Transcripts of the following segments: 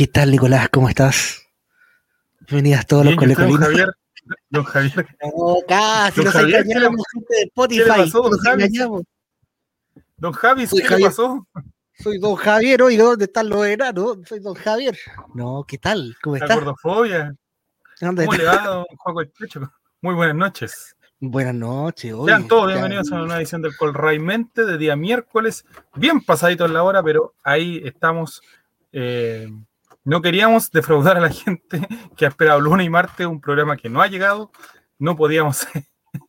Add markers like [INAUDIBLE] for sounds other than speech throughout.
¿Qué tal, Nicolás? ¿Cómo estás? Bienvenidas todos Bien, los colecolinos. Javier. Don Javier. [LAUGHS] No, casi nos Javier, engañamos, gente de Spotify. ¿qué le pasó, don nos Javi? engañamos. Don Javi, ¿qué le pasó? Soy don Javier, oiga, ¿dónde están los enanos? Soy don Javier. No, ¿qué tal? ¿Cómo La estás? gordofobia. ¿Dónde ¿Cómo le estás? va, don el Checho? Muy buenas noches. Buenas noches. oye, Sean todos bienvenidos a una nueva edición del Colraimente de día miércoles, bien pasadito en la hora, pero ahí estamos. eh, no queríamos defraudar a la gente [LAUGHS] que ha esperado lunes y martes un programa que no ha llegado. No podíamos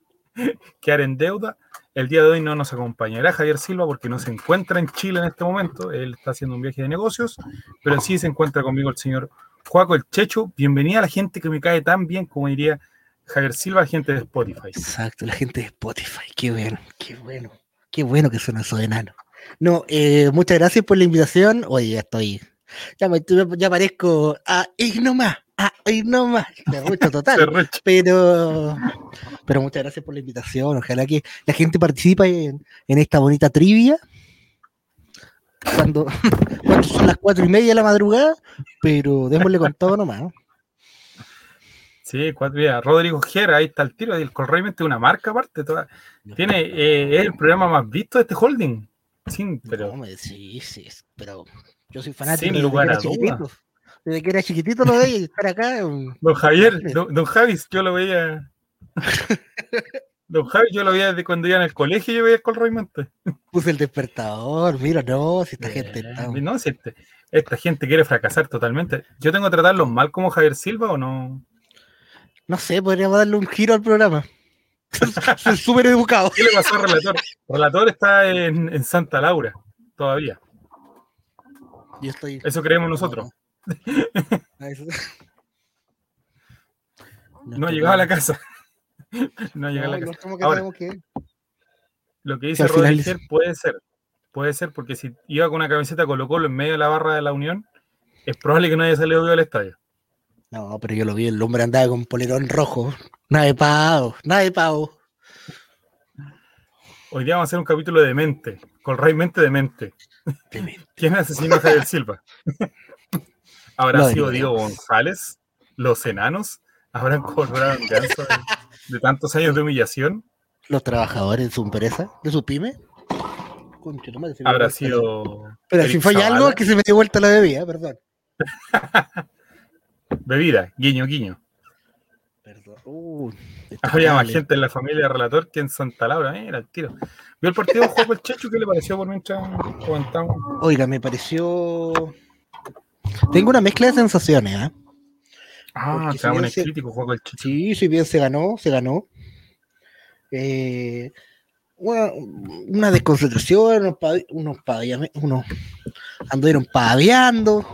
[LAUGHS] quedar en deuda. El día de hoy no nos acompañará Javier Silva porque no se encuentra en Chile en este momento. Él está haciendo un viaje de negocios, pero sí se encuentra conmigo el señor Juaco el Checho. Bienvenida a la gente que me cae tan bien como diría Javier Silva, gente de Spotify. Exacto, la gente de Spotify. Qué bueno, qué bueno. Qué bueno que son esos enanos. No, eh, muchas gracias por la invitación. Oye, ya estoy. Ya, me, ya parezco a ir nomás, a. Derrocho [LAUGHS] total. Pero, pero muchas gracias por la invitación. Ojalá que la gente participe en, en esta bonita trivia. Cuando, [LAUGHS] cuando son las cuatro y media de la madrugada, pero démosle con todo nomás. ¿no? Sí, cuatro días. Rodrigo Gera, ahí está el tiro. El Colraimente es una marca aparte. toda- Tiene, eh, es el programa más visto de este holding. Sí, pero No, sí, sí, pero yo soy fanático Sin desde lugar a duda. chiquitito. Desde que era chiquitito lo veía y estar acá. Don Javier, don, don Javis, yo lo veía. [LAUGHS] Don Javi, yo lo veía desde cuando iba en el colegio, yo veía el Colraimente. Puse el despertador, mira, no, si esta gente Eh, está. No, si este- esta gente quiere fracasar totalmente. ¿Yo tengo que tratarlos mal como Javier Silva o no? No sé, podríamos darle un giro al programa. [LAUGHS] Soy súper educado. ¿Qué le pasó al relator? El relator está en, en Santa Laura todavía. Yo estoy. Eso creemos nosotros. Ah, eso- [LAUGHS] No ha llegado a la casa. [LAUGHS] No ha llegado a la No, casa. no, ¿cómo que Ahora, que- Lo que dice Rodríguez puede ser. Puede ser porque si iba con una camiseta Colo Colo en medio de la barra de la Unión, es probable que no haya salido vivo al estadio. No, pero yo lo vi, el hombre andaba con polerón rojo. Nada de pavo, nada de pavo. Hoy día vamos a hacer un capítulo de mente, con Rey Mente de Mente. Tremendo. ¿Quién asesinó a Javier Silva? [LAUGHS] ¿Habrá Lo sido. Diego González? ¿Los enanos? ¿Habrán cobrado venganza de, de tantos años de humillación? Los trabajadores de su empresa, de su pyme. Concho, no ¿Habrá sido Pero si falla algo, es que se me dio vuelta la bebida, perdón. [LAUGHS] bebida? Guiño, guiño. Perdón. Uh, Había más dale. gente en la familia relator que en Santa Laura. Mira el tiro. ¿Vio el partido de juego el Checho? ¿Qué le pareció por mientras comentamos? Oiga, me pareció. Tengo una mezcla de sensaciones, ¿ah? Ah, Porque a si bien se- crítico juego el Checho. Sí, si bien se ganó, se ganó. Eh, una, una desconcentración, unos, pavi- unos, paviame- unos anduvieron paviando,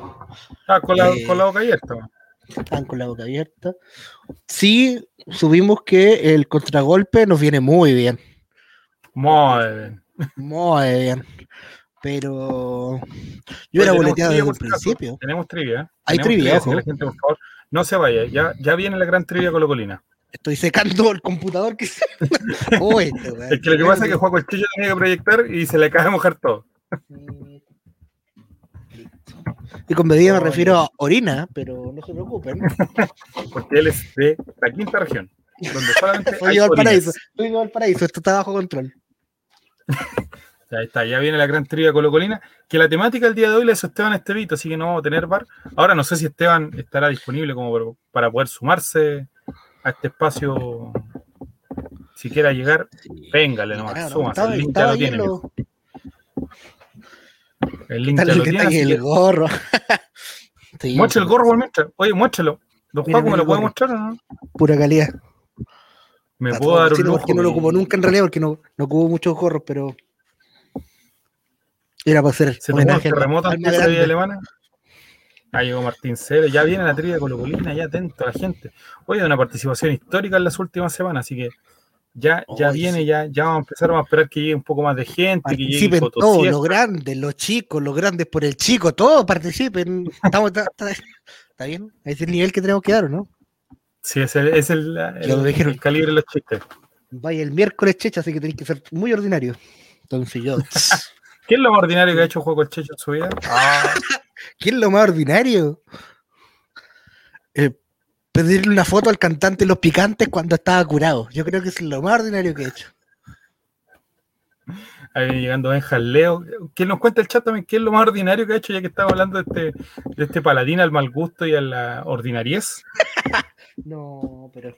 Ah, con la, Eh, con la boca abierta. Estaban con la boca abierta. Sí, subimos que el contragolpe nos viene muy bien, Muy bien. muy bien. Pero yo era boleteado desde el principio. Tenemos trivia. ¿eh? Hay trivia, ojo. no se vaya. Ya, ya viene la gran trivia colocolina. Estoy secando el computador que se. [LAUGHS] Este. Es que lo que pasa es que el Checho tenía que proyectar y se le acaba de mojar todo. Y con bebida me refiero a orina, pero no se preocupen. [LAUGHS] Porque él es de la quinta región. Donde solamente [LAUGHS] Soy al paraíso, soy al paraíso, esto está bajo control. [LAUGHS] Ahí está, ya viene la gran trivia colocolina. Que la temática del día de hoy la hizo Esteban Estevito, así que no vamos a tener bar. Ahora no sé si Esteban estará disponible como para poder sumarse a este espacio. Si quiera llegar, véngale nomás, Claro, súmase. estaba- El link ya lo tiene. lo- El link está ya el lo tiene. así que- gorro. [LAUGHS] Sí, Muestra el gorro mientras. Oye, muéstralo. Don Juaco, ¿me lo el puede mostrar o no? Pura calidad. Me puedo dar un lujo. porque no lo ocupo nunca en realidad porque no, no ocupo muchos gorros, pero era para hacer Se tomó al- terremoto más esa vía grande. alemana. Ahí llegó Martín Cere, ya viene la trivia colocolina, ya atento a la gente. Oye, una participación histórica en las últimas semanas, así que ya, ya viene, sí. ya, ya vamos a empezar, vamos a esperar que llegue un poco más de gente, que Participen Potosí. todos, los grandes, los chicos, los grandes por el chico, todos participen. Estamos, está, está- está bien, es el nivel que tenemos que dar, ¿o ¿no? Sí, es el, es el, el- calibre de los chistes. Vaya el miércoles, checha, así que tenéis que ser muy ordinario. Entonces yo. [LAUGHS] ¿Qué es lo más ordinario que ha hecho Juego el Checho en su vida? [LAUGHS] ¿Qué es lo más ordinario? Eh, pedirle una foto al cantante Los Picantes cuando estaba curado. Yo creo que es lo más ordinario que he hecho. Ahí llegando Benja Leo. Que nos cuenta el chat también qué es lo más ordinario que ha hecho, ya que estamos hablando de este, de este paladín al mal gusto y a la ordinariez. [LAUGHS] no, pero es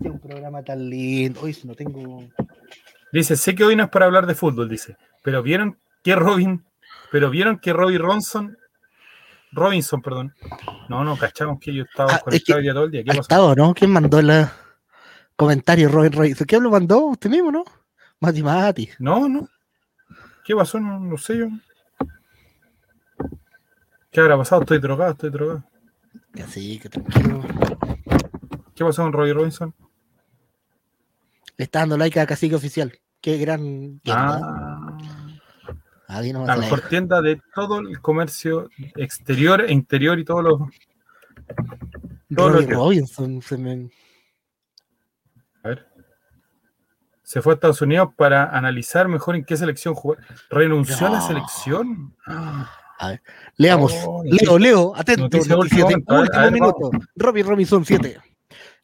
un programa tan lindo. Hoy no tengo. Dice, sé que hoy no es para hablar de fútbol, dice, pero vieron que Robin, pero vieron que Robbie Ronson, Robinson, perdón. No, no, cachamos que yo estaba Ah, conectado es que- todo el día. ¿Qué pasó? estado, ¿no? ¿Quién mandó el comentario, Robin Robinson? ¿Quién lo mandó? Usted mismo, ¿no? Mati Mati. No, no. ¿Qué pasó? No, no sé yo. ¿Qué habrá pasado? Estoy drogado, estoy drogado. Así que tranquilo. ¿Qué pasó con Robbie Robinson? Le está dando like a Cacique Oficial. Qué gran. Ah, Nomás la mejor tienda de todo el comercio exterior e interior y todos los. todo lo que- Robinson. Se me... A ver. Se fue a Estados Unidos para analizar mejor en qué selección jugar. ¿Renunció a la No. selección? Ah, Leamos. Oh, Leo, Leo, atento. noticia último. A ver, a ver, minuto. Robbie Robinson 7.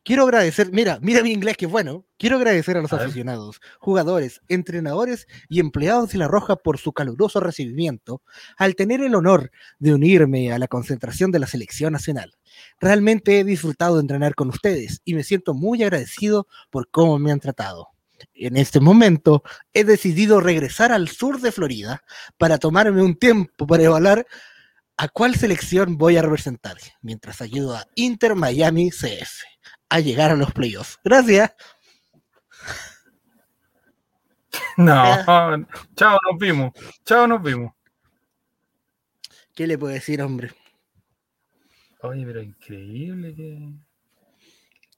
Quiero agradecer, mira, mira mi inglés que bueno. Quiero agradecer a los A aficionados, jugadores, entrenadores y empleados de La Roja por su caluroso recibimiento al tener el honor de unirme a la concentración de la selección nacional. Realmente he disfrutado de entrenar con ustedes y me siento muy agradecido por cómo me han tratado. En este momento he decidido regresar al sur de Florida para tomarme un tiempo para evaluar a cuál selección voy a representar, mientras ayudo a Inter Miami CF a llegar a los playoffs. Gracias. No, chao, nos vimos. Chao, nos vimos. ¿Qué le puedo decir, hombre? Oye, pero increíble que.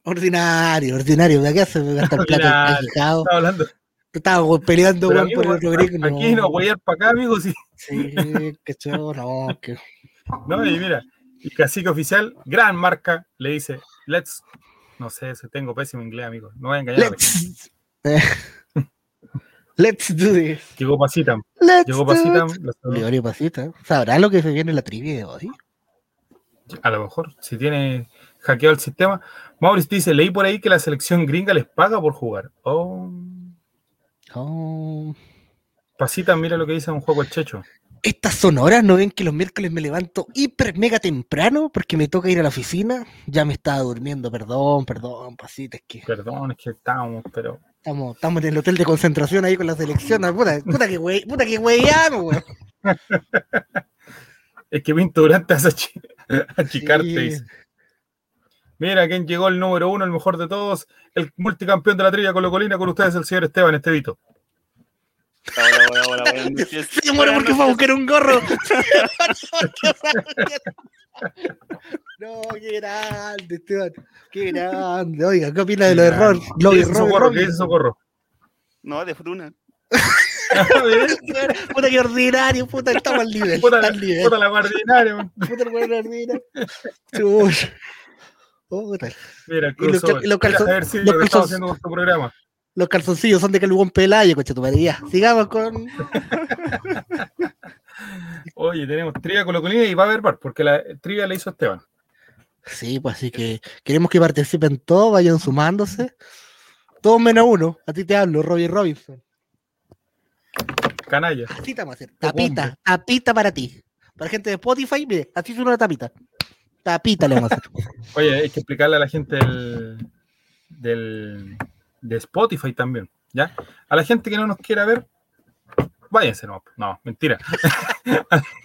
Ordinario, ordinario. ¿De qué se me gasta el plata? Estaba hablando. Estaba peleando Pero, weón, amigo, por el Rodrigo. aquí no voy a ir para acá, amigo. Sí. Sí, que chavo, no, que... No, y mira, y Cacique Oficial, gran marca, le dice, let's. No sé, tengo pésimo inglés, amigo. No voy a engañar. gente. Let's, [LAUGHS] let's do this. Llegó Pasita. Let's Llegó do Pasita. it. la saludó. Gregorio Pasita. ¿Sabrá lo que se viene en la trivia de hoy? A lo mejor, si tiene hackeado el sistema. Maurice dice, leí por ahí que la selección gringa les paga por jugar. Oh, Oh. Pasita, mira lo que dice un juego el Checho. Estas son horas, ¿no ven que los miércoles me levanto hiper mega temprano porque me toca ir a la oficina? Ya me estaba durmiendo, perdón, perdón, pasita, es que Perdón, es que estábamos, pero. estamos, estamos en el hotel de concentración ahí con la selección, puta, puta que güey, puta que güeyamos, weón. [LAUGHS] Es que Pinto Durante hace achi- [LAUGHS] achicarte. Sí. Mira, quién llegó el número uno, el mejor de todos, el multicampeón de la trilla con Colina, con ustedes, el señor Esteban Estevito. Hola, hola, hola, buenas [LAUGHS] noches. Se muere porque fue a buscar un gorro. [LAUGHS] [LAUGHS] no, qué grande, Esteban. Qué grande. Oiga, ¿qué opina de lo de Ron? Lo ¿Qué? Ron- ¿Qué dice Socorro? No, de Fruna. Puta que ordinario, puta, estamos al nivel. Puta, está al nivel. puta la guardinaria. man. Puta el weón ordinario. Chucha. Puta. Mira, el Y los los calzon- Mira, a ver si los lo que estamos haciendo con tu programa. Los calzoncillos son de Calugón Pelayo, coche tu sigamos con. [LAUGHS] Oye, tenemos trivia con Colina y va a haber bar, porque la trivia la hizo Esteban. Sí, pues así que queremos que participen todos, vayan sumándose. Todos menos uno. A ti te hablo, Robbie Robinson. Canalla. Así te vamos a hacer. Tapita, tapita para ti. Para gente de Spotify, mire, así suena una tapita. Tapita le vamos a hacer. Oye, hay que explicarle a la gente del, del de Spotify también, ¿ya? A la gente que no nos quiera ver, váyanse, no, mentira. [LAUGHS]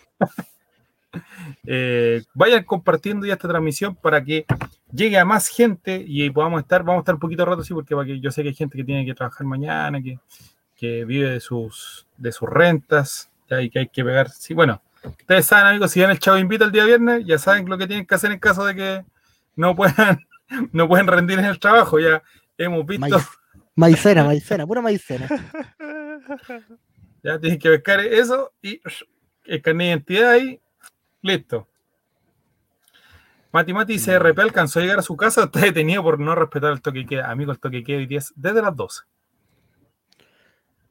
Eh, vayan compartiendo ya esta transmisión para que llegue a más gente y podamos estar, vamos a estar un poquito rato, sí, porque, porque yo sé que hay gente que tiene que trabajar mañana, que, que vive de sus, de sus rentas, ¿ya? y que hay que pegar, sí, bueno, ustedes saben, amigos, si ven el Chavo Invita el día viernes, ya saben lo que tienen que hacer en caso de que no puedan, [LAUGHS] no pueden rendir en el trabajo, ya hemos visto, Maíz. Maicena, maicena, pura maicena. [LAUGHS] ya tienen que pescar eso y el carnet de identidad ahí, listo. Mati Mati CRP alcanzó a llegar a su casa, está detenido por no respetar el toque queda. Amigo, el toque queda hoy día es desde las 12.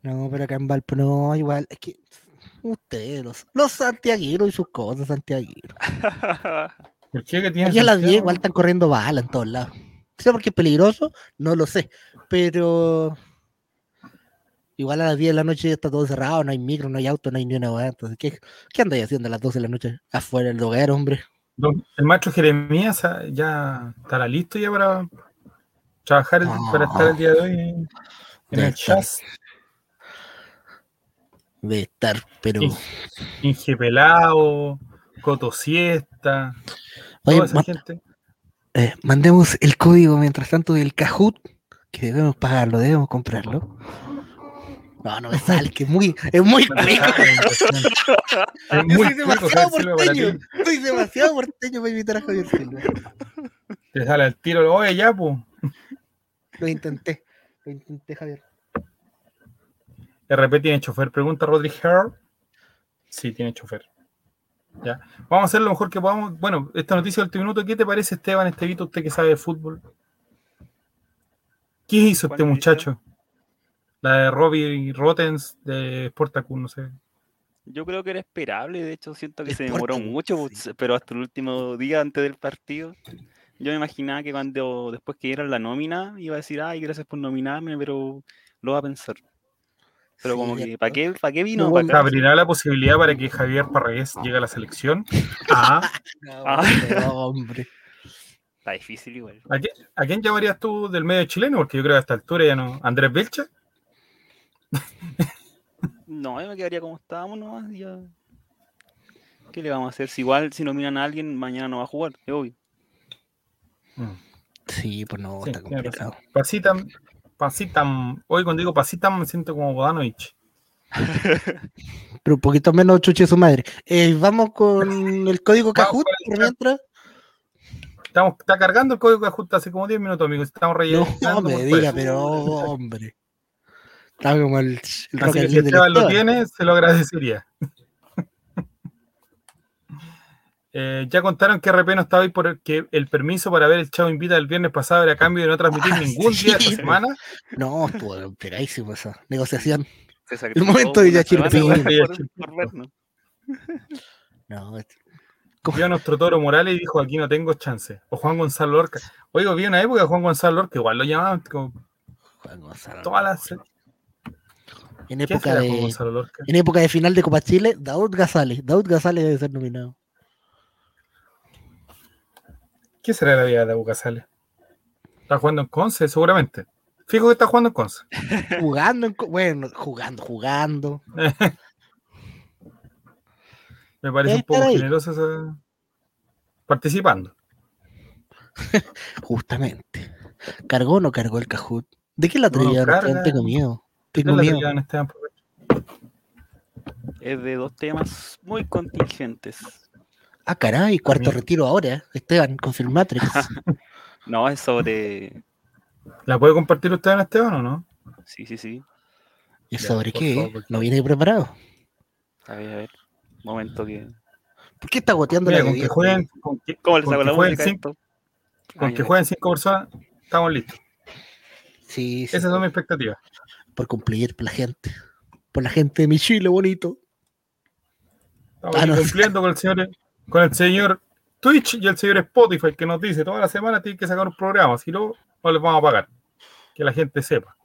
No, pero acá en Valpo no, igual. Es que Ustedes, los, los santiagueros y sus cosas, santiagueros. ¿Por qué que tiene Aquí a las 10 Santiago? igual están corriendo balas en todos lados. ¿Sé por qué es peligroso? No lo sé. Pero igual a las 10 de la noche ya está todo cerrado, no hay micro, no hay auto, no hay ni una weá. Entonces, ¿qué, ¿qué andáis haciendo a las 12 de la noche afuera del hogar, hombre? El maestro Jeremías ah, ya estará listo ya para trabajar, el- para estar el día de hoy en el jazz. De estar, pero. Sí. Inge Pelao, Coto Siesta, Oye, toda esa gente. Eh, mandemos el código mientras tanto del Kahoot, que debemos pagarlo, debemos comprarlo. No, no me sale, que es muy, es muy [LAUGHS] rico. es muy soy demasiado porteño. Soy demasiado porteño para invitar a Javier Silva. Te sale al tiro, oye, ya, pues. Lo intenté. Lo intenté, Javier. RP tiene chofer, pregunta Herr. Sí, tiene chofer. Ya. Vamos a hacer lo mejor que podamos. Bueno, esta noticia del último minuto, ¿qué te parece, Esteban, Estevito, usted que sabe de fútbol? ¿Qué hizo este ¿Cuál muchacho? La de Robbie Rotens de Sportacus, no sé. Yo creo que era esperable, de hecho siento que se demoró mucho, sí. pero hasta el último día antes del partido, yo me imaginaba que cuando después que diera la nómina iba a decir, ay, gracias por nominarme, pero lo va a pensar. Pero Sí, como que, ¿para qué, ¿para qué vino? No, ¿Pa' ¿Se acá? abrirá la posibilidad para que Javier Parragués llegue a la selección? [LAUGHS] Ah, No, Ah. hombre. Está difícil igual. ¿a, quién, a quién llamarías tú del medio chileno? Porque yo creo que a esta altura ya no. ¿Andrés Belcha? [LAUGHS] No, yo me quedaría como estábamos nomás. Ya. ¿Qué le vamos a hacer? Si igual si nominan a alguien, mañana no va a jugar, es obvio. Mm. Sí, pues no, Sí, está complicado. Pasitam, Pasitam, hoy cuando digo Pasitam me siento como Bodanovich. Pero un poquito menos chuche su madre. Eh, vamos con el código el por mientras. Estamos, está cargando el código que ajusta hace como 10 minutos, amigos. Estamos rellenando. No me diga, pero hombre. Está como el, el Así que si Esteban lo tiene, se lo agradecería. Eh, ya contaron que RP no estaba ahí porque el permiso para ver el Chavo Invita el viernes pasado era a cambio de no transmitir Ah, ningún sí. día esta semana. No, estuvo pegadísimo esa negociación. Sacrificó momento de Yachir. No, es- Vio a nuestro toro Morales y dijo: Aquí no tengo chance. O Juan Gonzalo Lorca. Oigo, vi una época de Juan Gonzalo Lorca, igual lo llamaban como Juan Gonzalo. todas las. En ¿Qué época de en época de final de Copa Chile, Daud Gazales. Daud Gazales debe ser nominado. ¿Qué será la vida de Abu Casales? ¿Está jugando en Conce? Seguramente. Fijo que está jugando en Conce. [LAUGHS] Jugando, en bueno, jugando, jugando. [LAUGHS] Me parece un poco ahí. generoso esa- participando. [LAUGHS] Justamente. ¿Cargó o no cargó el Kahoot? ¿De qué la No, no traía? carga. Tengo miedo. ¿Qué Tengo miedo. Esteban? Es de dos temas muy contingentes. Ah, caray, cuarto retiro ahora. Esteban, confirmatrix. [LAUGHS] No, es sobre. ¿La puede compartir usted en Esteban o no? Sí, sí, sí. ¿Y Ya, sobre por qué? favor, ¿No viene preparado? A ver, a ver. Momento que. ¿Por qué está goteando Mira, la con que jueguen, con que, ¿Cómo le con saco que la música cinco, con que ya. jueguen cinco personas, estamos listos. Sí, sí, Esas son por, mis expectativas. por cumplir por la gente. Por la gente de mi Chile bonito. Estamos Ah, no. cumpliendo con el señor, con el señor Twitch y el señor Spotify que nos dice toda la semana tiene que sacar un programa, si no, no les vamos a pagar. Que la gente sepa.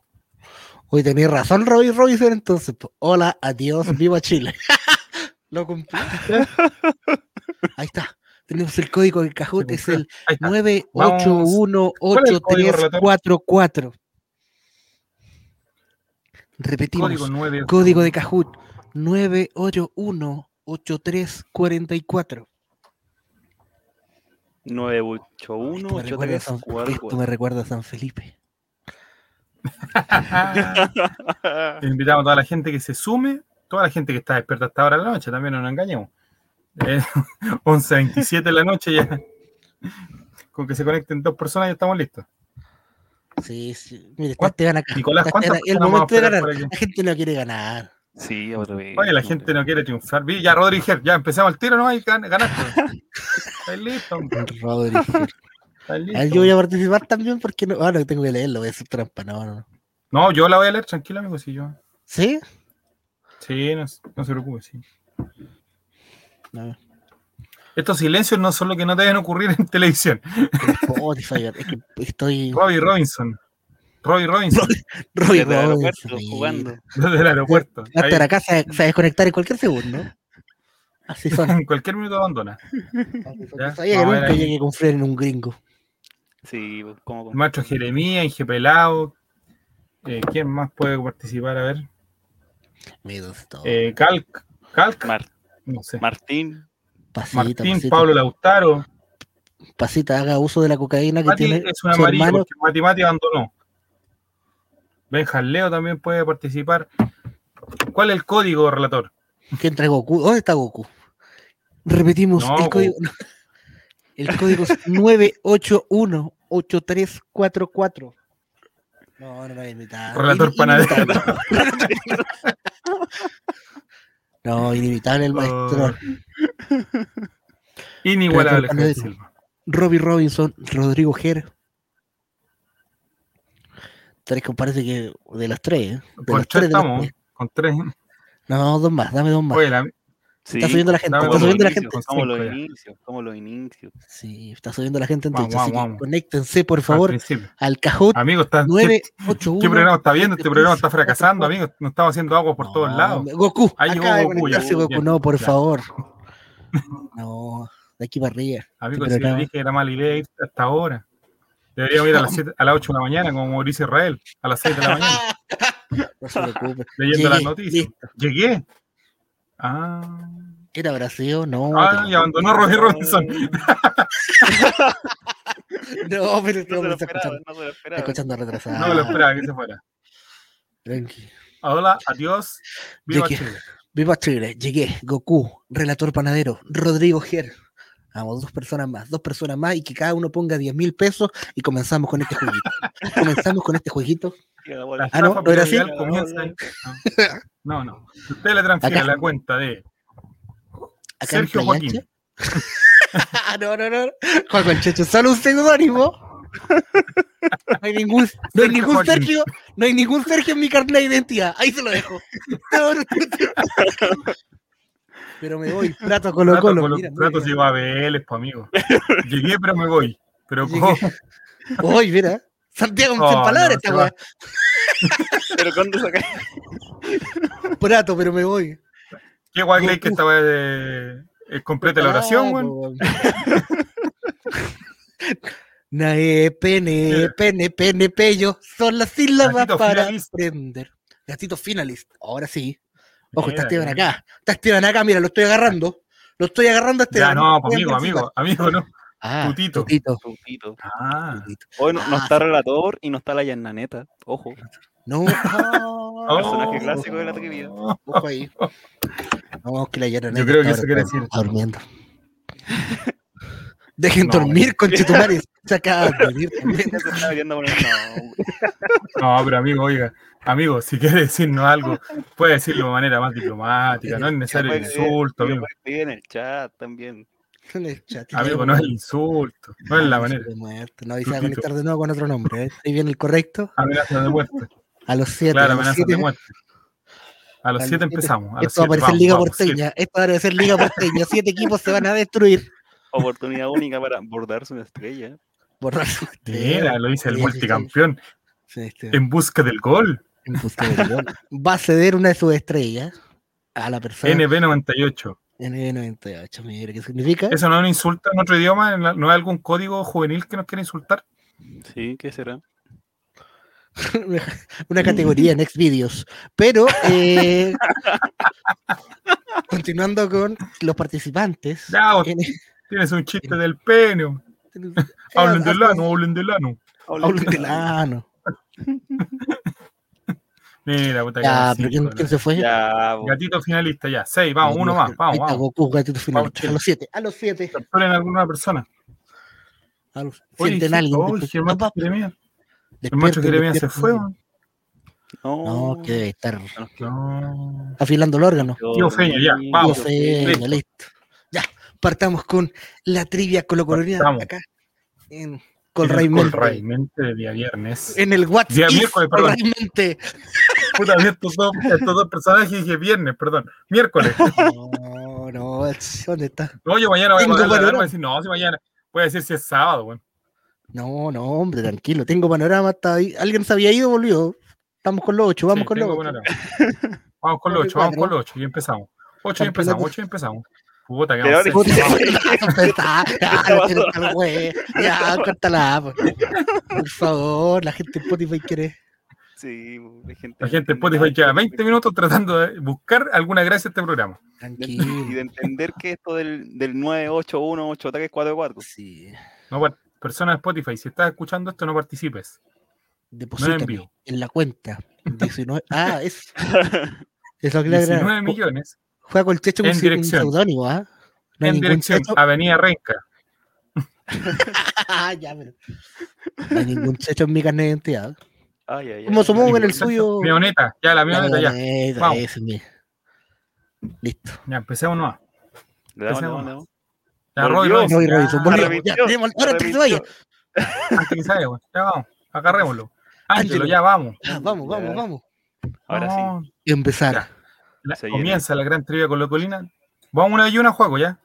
Hoy tenéis razón, Roy Robinson, entonces. Hola, adiós, [LAUGHS] viva Chile. [LAUGHS] Lo cumplí. [LAUGHS] Ahí está. Tenemos el código de Kahoot, Se es el Ahí está. ¿Cuál es el código 9818344. Repetimos. Código 9. Código de 9818344. 981 Esto me recuerda a San- esto 8344. me recuerda a San Felipe. [LAUGHS] Invitamos a toda la gente que se sume, toda la gente que está despierta hasta ahora de la noche, también no nos engañemos. Eh, [LAUGHS] 11.27 de la noche ya. Con que se conecten dos personas ya estamos listos. Sí, sí. Mire, está ¿Cuán- Esteban acá. Nicolás, ¿cuántas Esteban- el personas vamos a momento de ganar. La gente no quiere ganar. Sí, aprovecho. Oye, la gente no quiere triunfar. Vi, Ya, Rodríguez, ya empezamos el tiro, ¿no? Gan- ganaste. [LAUGHS] Estás listo, hombre. Rodríguez. Yo voy a participar también porque no. Ah, no tengo que leerlo, voy a hacer trampa. No, no. No, yo la voy a leer, tranquilo, amigo, si yo. ¿Sí? Sí, no, no se preocupe, sí. No, Estos silencios no son lo que no deben ocurrir en televisión. Spotify, es que estoy. Robbie Robinson. Robbie Robinson, Robbie Desde el Robinson, aeropuerto, mira. jugando. desde el aeropuerto. Hasta la casa se va a desconectar en cualquier segundo. Así son. [LAUGHS] en cualquier minuto abandona. Ya, sabía que nunca llegué a confiar en un gringo. Sí, pues, como El maestro Jeremías, Inge Pelao. Eh, ¿Quién más puede participar? A ver. Me gustó. Eh, Calc. Calc. Mar- No sé. Martín. pasita, Martín, pasita, Pablo Lautaro. pasita, haga uso de la cocaína que Mati tiene es un su amarillo hermano. porque Mati Mati abandonó. Benjan Leo también puede participar. ¿Cuál es el código, relator? que entra Goku. ¿Dónde está Goku? Repetimos No, el código. El código es [LAUGHS] 981-8344. No, no lo voy a imitar. Relator panadero. [LAUGHS] [LAUGHS] No, inimitable el maestro. Inigualable, panadero. Silva. Robbie Robinson, Rodrigo Ger. Tres que parece que de las tres, ¿eh? De Con las tres tres, de las estamos. tres. Con tres. No, dos más, dame dos más. Oye, la- Sí, Está subiendo la gente, dame está subiendo la gente. Como los inicios, como los inicios. Sí, está subiendo la gente en Vamos, Twitch, así vamos, que vamos. conéctense, por al favor, principio. al Kahoot Amigo, está, ¿qué, 981. qué programa está viendo? Este programa está fracasando, amigo. No estamos haciendo agua por todos lados. Goku, Ahí acaba de Goku, ya. Goku, no, por ya. favor. [LAUGHS] No, de aquí para arriba. Amigo, Este si le dije que era mala idea ir hasta ahora. Deberíamos ir a las, siete- a las 8 de la mañana, como Mauricio Israel, a las 6 de la [LAUGHS] mañana, No se preocupe. leyendo las Llegué, noticias. listo. Llegué. Ah, ¿Era Brasil? No. ah y abandonó Robbie Robinson. [LAUGHS] No, pero No lo esperaba, escuchando, no se lo está esperaba. escuchando retrasado. No me lo esperaba que se fuera. Tranqui. Hola, adiós. Viva Llegué. Chile. Viva Chile, llegué, Goku, relator panadero, Rodrigo Ger. Vamos, dos personas más, dos personas más y que cada uno ponga 10 mil pesos y comenzamos con este jueguito. [LAUGHS] comenzamos con este jueguito. Ah, no, ¿no era así? comienza No, no. Usted le transfiere Acá. la cuenta de Acá Sergio Joaquín. Ancha. [LAUGHS] no, no, no. Juan Conchecho, solo un seudónimo. No hay ningún, no hay Sergio ningún Joaquín. Sergio, no hay ningún Sergio en mi carnet de identidad. Ahí se lo dejo. No, no, no. Pero me voy, plato Colo Colo. con los Mira, tratos bien. iba a Vélez, pues, amigo. Llegué, pero me voy. Pero. Uy, mira. Santiago Oh, sin palabras no, esta se weá. Pero cuando saca. Prato, pero me voy. Qué guay que estaba de... eh, completa la oración, Prato, weón. weón. Nae, pene, pene, pene, pello. Son las sílabas Gatito para finalist. aprender. Gatito finalist. Ahora sí. Ojo, está Mira, Esteban mira. acá. Está Esteban acá, mira, lo estoy agarrando. Lo estoy agarrando a Ya, Esteban. no, Voy pues, amigo, amigo, amigo, no. Ah, Tutito. Tutito. Tutito. Ah, Tutito. Hoy no, no Ah, está relator y no está la Yananeta. Ojo. No, [LAUGHS] ah, Personaje Oh. clásico de la trivia. ojo ahí. No, que la Yara Yo creo que eso quiere decir. Está durmiendo. [LAUGHS] Dejen No, dormir, conchetumares. [LAUGHS] Se acaba de dormir también. Ya está. No, pero amigo, oiga, amigo, si quiere decirnos algo, puede decirlo de manera más diplomática, no es necesario el insulto, amigo. en el chat también. En el chat. Amigo, no es el insulto, no es la manera. No, y se va a conectar de nuevo con otro nombre. ¿eh? Ahí viene el correcto. Amenaza de muerte, A los 7. claro, amenaza siete- de muerte. A los a los 7 siete. empezamos. A los Esto va a siete, parecer Liga vamos, Porteña. Esto va a parecer Liga Porteña. Siete equipos se van a destruir. Oportunidad única para bordarse una estrella. Borrar su siete. Mira, lo dice el Sí, sí, sí. multicampeón, Sí, este, en busca del gol. En. Va a ceder una de sus estrellas a la persona NB98. NB98. Mira, ¿qué significa? ¿Eso no es un insulto en otro idioma? ¿En la- ¿No hay algún código juvenil que nos quiera insultar? Sí, ¿qué será? [LAUGHS] una categoría en Xvideos. Pero, eh, [LAUGHS] continuando con los participantes. Ya, vos en- tienes un chiste del pene. Hablen del ano, hablen del ano. Hablen del ano. Mira, puta Ya, pero ¿quién, quién se fue? Ya. Gatito finalista, ya. Seis, vamos, uno más, vamos, vamos. Goku, gatito finalista. A los siete, a los siete. Capturen a alguna persona. A los Oye, sienten a alguien. oh, después- Germán Papá, Jeremías. El macho Jeremías se fue. man. No, No, que debe estar No. afilando el órgano. Tío Feña, ya, vamos. Tío Feña, listo. listo. Ya, partamos con la trivia colocolonial Partamos. acá en En Colray el Mente. Colray Mente de día viernes. En el WhatsApp. Día miércoles, perdón. Mente. Puta, vi estos dos, estos dos personajes y dije viernes, perdón, miércoles. No, no, ¿dónde está? No, yo mañana voy a la alarma panorama. y decir, no, si mañana, voy a decir si es sábado, weón. No, no, hombre, tranquilo. Tengo panorama hasta ahí. Alguien se había ido, volvió. Estamos con los ocho, vamos Sí, con los ocho. panorama. [LAUGHS] Vamos con los ocho, vamos con los ocho y empezamos. Ocho y empezamos, Campeonato. ocho y empezamos. Puta, que vamos a [LAUGHS] [LAUGHS] ya, córtala. Por favor, la gente en Spotify quiere. Sí, hay gente, La gente en Spotify lleva 20 minutos tratando de buscar alguna gracia a este programa. y Tranquilo. de entender que esto del, del 9818344 Sí. No, persona de Spotify, si estás escuchando esto, no participes. Deposítame vivo. en la cuenta. 19. [LAUGHS] Ah, es. Eso aclara. 19 millones Juega con el Checho con en un dirección. seudónimo, ¿ah? No hay en dirección Checho. Avenida Renca. [LAUGHS] Ya, pero. No hay ningún Checho en mi carnet de identidad. Ay, ay. Como supongo en el suyo. Mioneta, ya la mioneta, ya. Vamos. Listo. Ya, empecemos nomás. Le damos, le Empecemos. damos, le damos. Ya, Volvió. Roy, Roy, Roy ya, Robinson, volvió. arrepintió, Ya, tenemos- ahora antes que se vaya. antes que se vaya, güey. Ya vamos, agarrémoslo. Ángelo, ya vamos. Vamos, vamos, vamos. Ahora sí. Empezar. La- comienza la gran trivia con la colina. Vamos una y una juego, ya.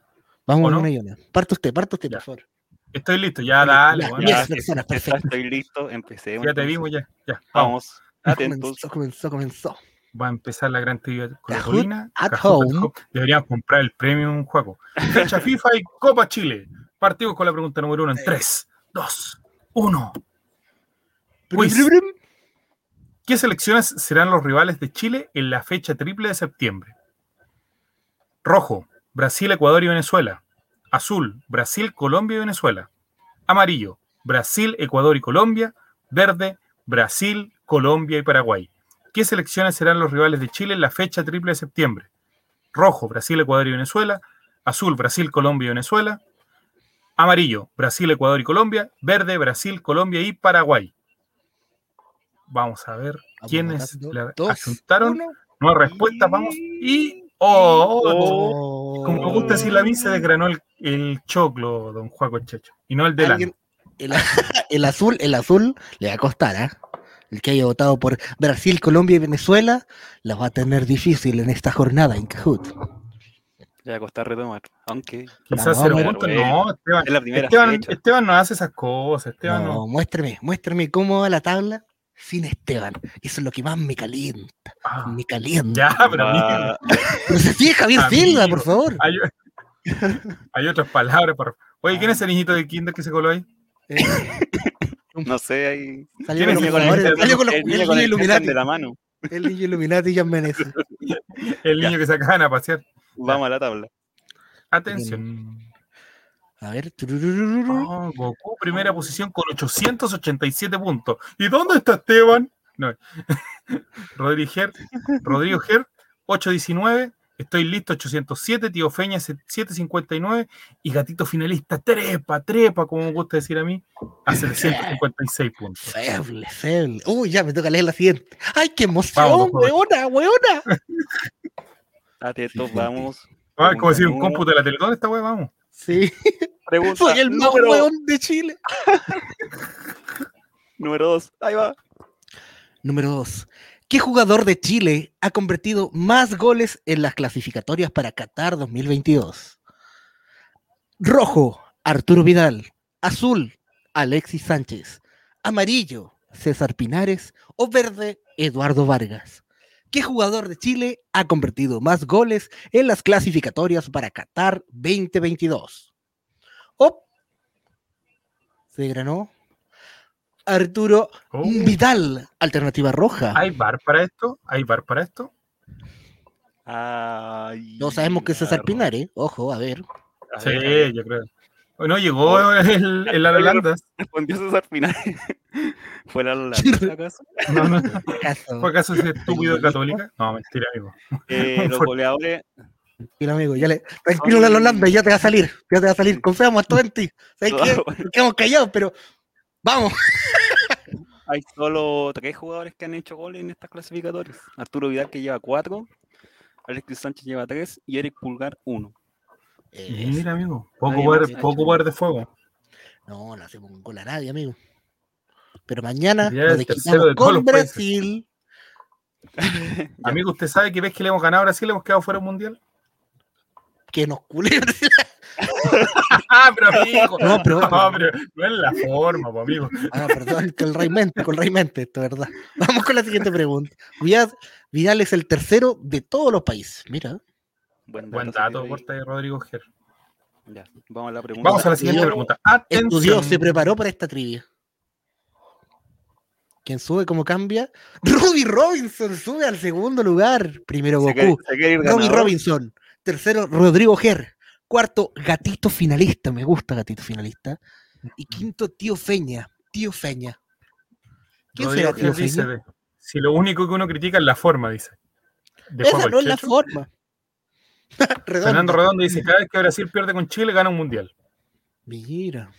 Vamos ¿O no? una y una. Parte usted, parte usted, Ya. por favor. Estoy listo, ya, dale, ya, güey. ya. Ya, Diez personas, Ya perfecto. estoy listo, empecemos. ya te vimos, ya. Ya, vamos. Atentos. Comenzó, comenzó, comenzó. Va a empezar la gran trivia con la colina. at home. Deberíamos comprar el premium juego. Fecha FIFA y Copa Chile. Partimos con la pregunta número uno en 3, 2, 1. Quiz. Brum, brum, brum. ¿Qué selecciones serán los rivales de Chile en la fecha triple de septiembre? Rojo, Brasil, Ecuador y Venezuela. Azul, Brasil, Colombia y Venezuela. Amarillo, Brasil, Ecuador y Colombia. Verde, Brasil, Colombia y Paraguay. ¿Qué selecciones serán los rivales de Chile en la fecha triple de septiembre? Rojo, Brasil, Ecuador y Venezuela. Azul, Brasil, Colombia y Venezuela. Amarillo, Brasil, Ecuador y Colombia. Verde, Brasil, Colombia y Paraguay. Vamos a ver quiénes la asuntaron. No hay respuesta, vamos. Y. ¡Oh! Oh. Como me gusta decir la mí, se desgranó el, el choclo, don Juaco Checho. Y no el de Alguien- el, [LAUGHS] el azul, el azul le va a costar, ¿ah? El que haya votado por Brasil, Colombia y Venezuela la va a tener difícil en esta jornada en Kahoot. Le va a costar retomar. Aunque Quizás puntos. bueno. No, Esteban. es la primera Esteban. Esteban no hace esas cosas. Esteban no. No, muéstrame, muéstrame cómo va la tabla sin Esteban. Eso es lo que más me calienta, Ah, me calienta. ya, pero Ah, Pero se sigue Javier. Silva, por favor. hay, [LAUGHS] hay otras palabras. Para... Oye, ¿quién es el niñito de Kinder que se coló ahí? Eh, [LAUGHS] no sé, ahí. salió ¿Quién con el salió con los El el niño con el Illuminati. de la mano. El niño Illuminati ya merece. [LAUGHS] El niño que se acaban a pasear. Vamos a la tabla. Atención. A ver. Oh, Goku, primera posición con 887 puntos. ¿Y dónde está Esteban? No. Rodrigo Ger, Rodrigo Ger, 819. Estoy listo, 807. Tío Feña, 759. Y Gatito Finalista, trepa, trepa, como me gusta decir a mí, a 756 puntos. Feble, feble. Uy, ya me toca leer la siguiente. ¡Ay, qué emoción, Vamos, weona, weona! [LAUGHS] Atentos, vamos. Ah, es como decir un cómputo de la Teletón, esta vamos. Sí, Pregunta soy el más número, weón de Chile. [LAUGHS] número dos. Ahí va. Número 2. ¿Qué jugador de Chile ha convertido más goles en las clasificatorias para Qatar 2022? Rojo, Arturo Vidal. Azul, Alexis Sánchez. Amarillo, César Pinares. O verde, Eduardo Vargas. ¿Qué jugador de Chile ha convertido más goles en las clasificatorias para Qatar 2022? O se granó Arturo Oh. Vidal, alternativa roja. ¿Hay bar para esto? ¿Hay bar para esto? Ay, No sabemos que es César arro- Pinares. Ojo, a ver. A Sí, ver, yo creo. Hoy no llegó el, el Holanda. Respondió César Pinares. [LAUGHS] ¿Fue la Holanda, [LAUGHS] acaso? No, no. [LAUGHS] Caso. ¿Fue acaso ese estúpido católica? No, mentira, amigo. Eh, los goleadores. Tranquilo, amigo. Ya le... Tranquilo, la Holanda, ya te va a salir. Ya te va a salir. Confiamos todo en ti. ¿Sabes qué? Nos quedamos callados, pero vamos. Hay solo tres jugadores que han hecho goles en estas clasificatorias. Arturo Vidal que lleva cuatro, Alexis Sánchez lleva tres y Eric Pulgar uno. Eh, Mira, amigo. Poco poder, poco poder de fuego. No, no hacemos un gol a nadie, amigo. Pero mañana nos desquitamos con. Brasil. [LAUGHS] Amigo, ¿usted sabe que ves que le hemos ganado a Brasil, le hemos quedado fuera del mundial? Que nos culebra. [LAUGHS] Ah, pero amigo. No, pero- No, pero no es la forma, pues, amigo. Ah, perdón, con el Rey Mente, con el Rey Mente, esto es verdad. Vamos con la siguiente pregunta. Vidal, Vidal es el tercero de todos los países. Mira, Buen Buen dato, corta de Rodrigo Ger. Ya, vamos a la pregunta. Vamos a la siguiente Estudió- pregunta. estudió, Atención. se preparó para esta trivia. ¿Quién sube? ¿Cómo cambia? Ruby Robinson sube al segundo lugar. Primero Se quiere- Goku. ganador. Robinson. Tercero, Rodrigo Ger. Cuarto, Gatito Finalista. Me gusta Gatito Finalista. Y quinto, Tío Feña. Tío Feña. ¿Quién Rodrigo será Tío dice, Feña? si lo único que uno critica es la forma, dice. De Esa no es la forma. [LAUGHS] Fernando. Redondo dice, cada vez que Brasil pierde con Chile, gana un mundial. Mira.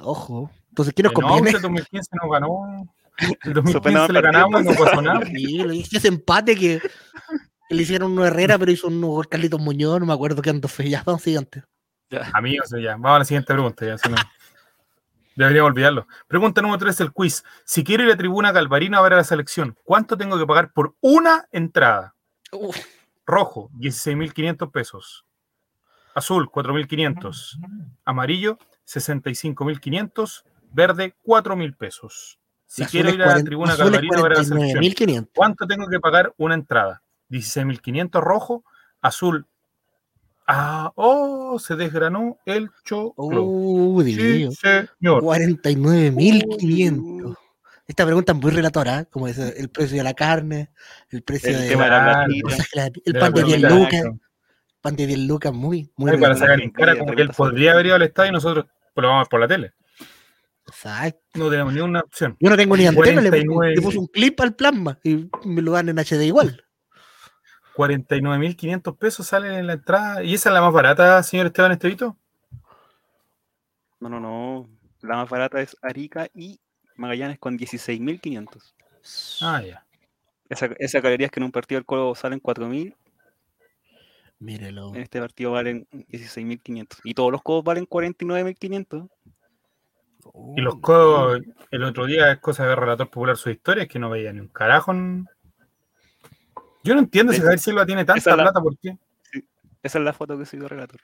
Ojo. Entonces, ¿qué nos Eh, no, conviene? el 2015 no ganó. El [LAUGHS] Suspendamos 2015 le ganamos y no pasó nada. [LAUGHS] Hice ese empate que le hicieron uno a Herrera, pero hizo uno por Carlitos Muñoz, no me acuerdo qué ando fue. [LAUGHS] Ya, vamos siguiente. Amigos, ya. Vamos a la siguiente pregunta. Ya, si no- Deberíamos olvidarlo. Pregunta número 3 del quiz. Si quiero ir a Tribuna Galvarino a ver a la selección, ¿cuánto tengo que pagar por una entrada? Uf, Rojo, 16.500 pesos. Azul, 4.500. Amarillo, 65.500. Verde, 4.000 pesos. Si quiero ir a la 40 Tribuna Galvarino a ver a la selección, 49.500. ¿cuánto tengo que pagar una entrada? 16.500 rojo, azul. Ah, oh, se desgranó el choclo. Uh, Sí, señor. 49.500. Esta pregunta es muy relatora, ¿eh? como dice, el precio de la carne, el precio El de tema de la el De la pan de 10 comida, lucas, pan de 10 lucas, muy, muy Ay, para sacar en cara como que él podría haber ido al estadio y nosotros lo vamos a ver por la tele. Exacto. No tenemos ni una opción. Yo no tengo ni antena, le, 49. le puse un clip al plasma y me lo dan en HD igual. 49.500 pesos salen en la entrada. ¿Y esa es la más barata, señor Esteban Estevito? No, no, no. La más barata es Arica y Magallanes con 16.500. Ah, ya. Esa, esa galería es que en un partido del Colo salen 4.000, Mírelo. en este partido valen 16.500. Y todos los codos valen 49.500. Y los codos, el otro día es cosa de ver Relator Popular su historia, es que no veía ni un carajo. en- Yo no entiendo si Javier Silva tiene tanta esa es la- plata, ¿por qué? Esa es la foto que subió Relator.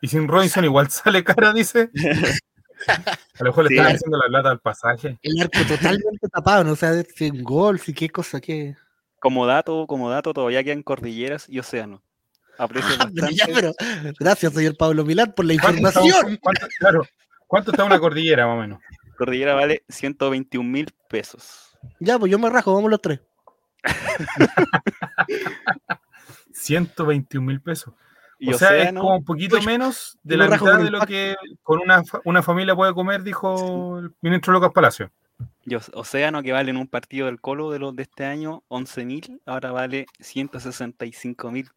Y sin Robinson igual [LAUGHS] sale cara, dice. A lo mejor le Sí. están haciendo la plata al pasaje. El arco totalmente tapado, no sé si en gol, si qué cosa, qué. Como dato, como dato, todavía quedan cordilleras y océano. Aprecio [LAUGHS] Ah, pero ya, pero gracias, señor Pablo Milán, por la ¿Cuánto está, información. cuánto- claro, ¿cuánto está una cordillera, más o menos? Cordillera vale 121 mil pesos. Ya, pues yo me rajo, vamos los tres. 121 mil pesos. Y o sea, es como un poquito menos de yo la mitad de lo que con una, una familia puede comer, dijo el ministro Lucas Palacio. y oc- océano que vale en un partido del Colo de los de este año 11 mil, ahora vale 165 mil.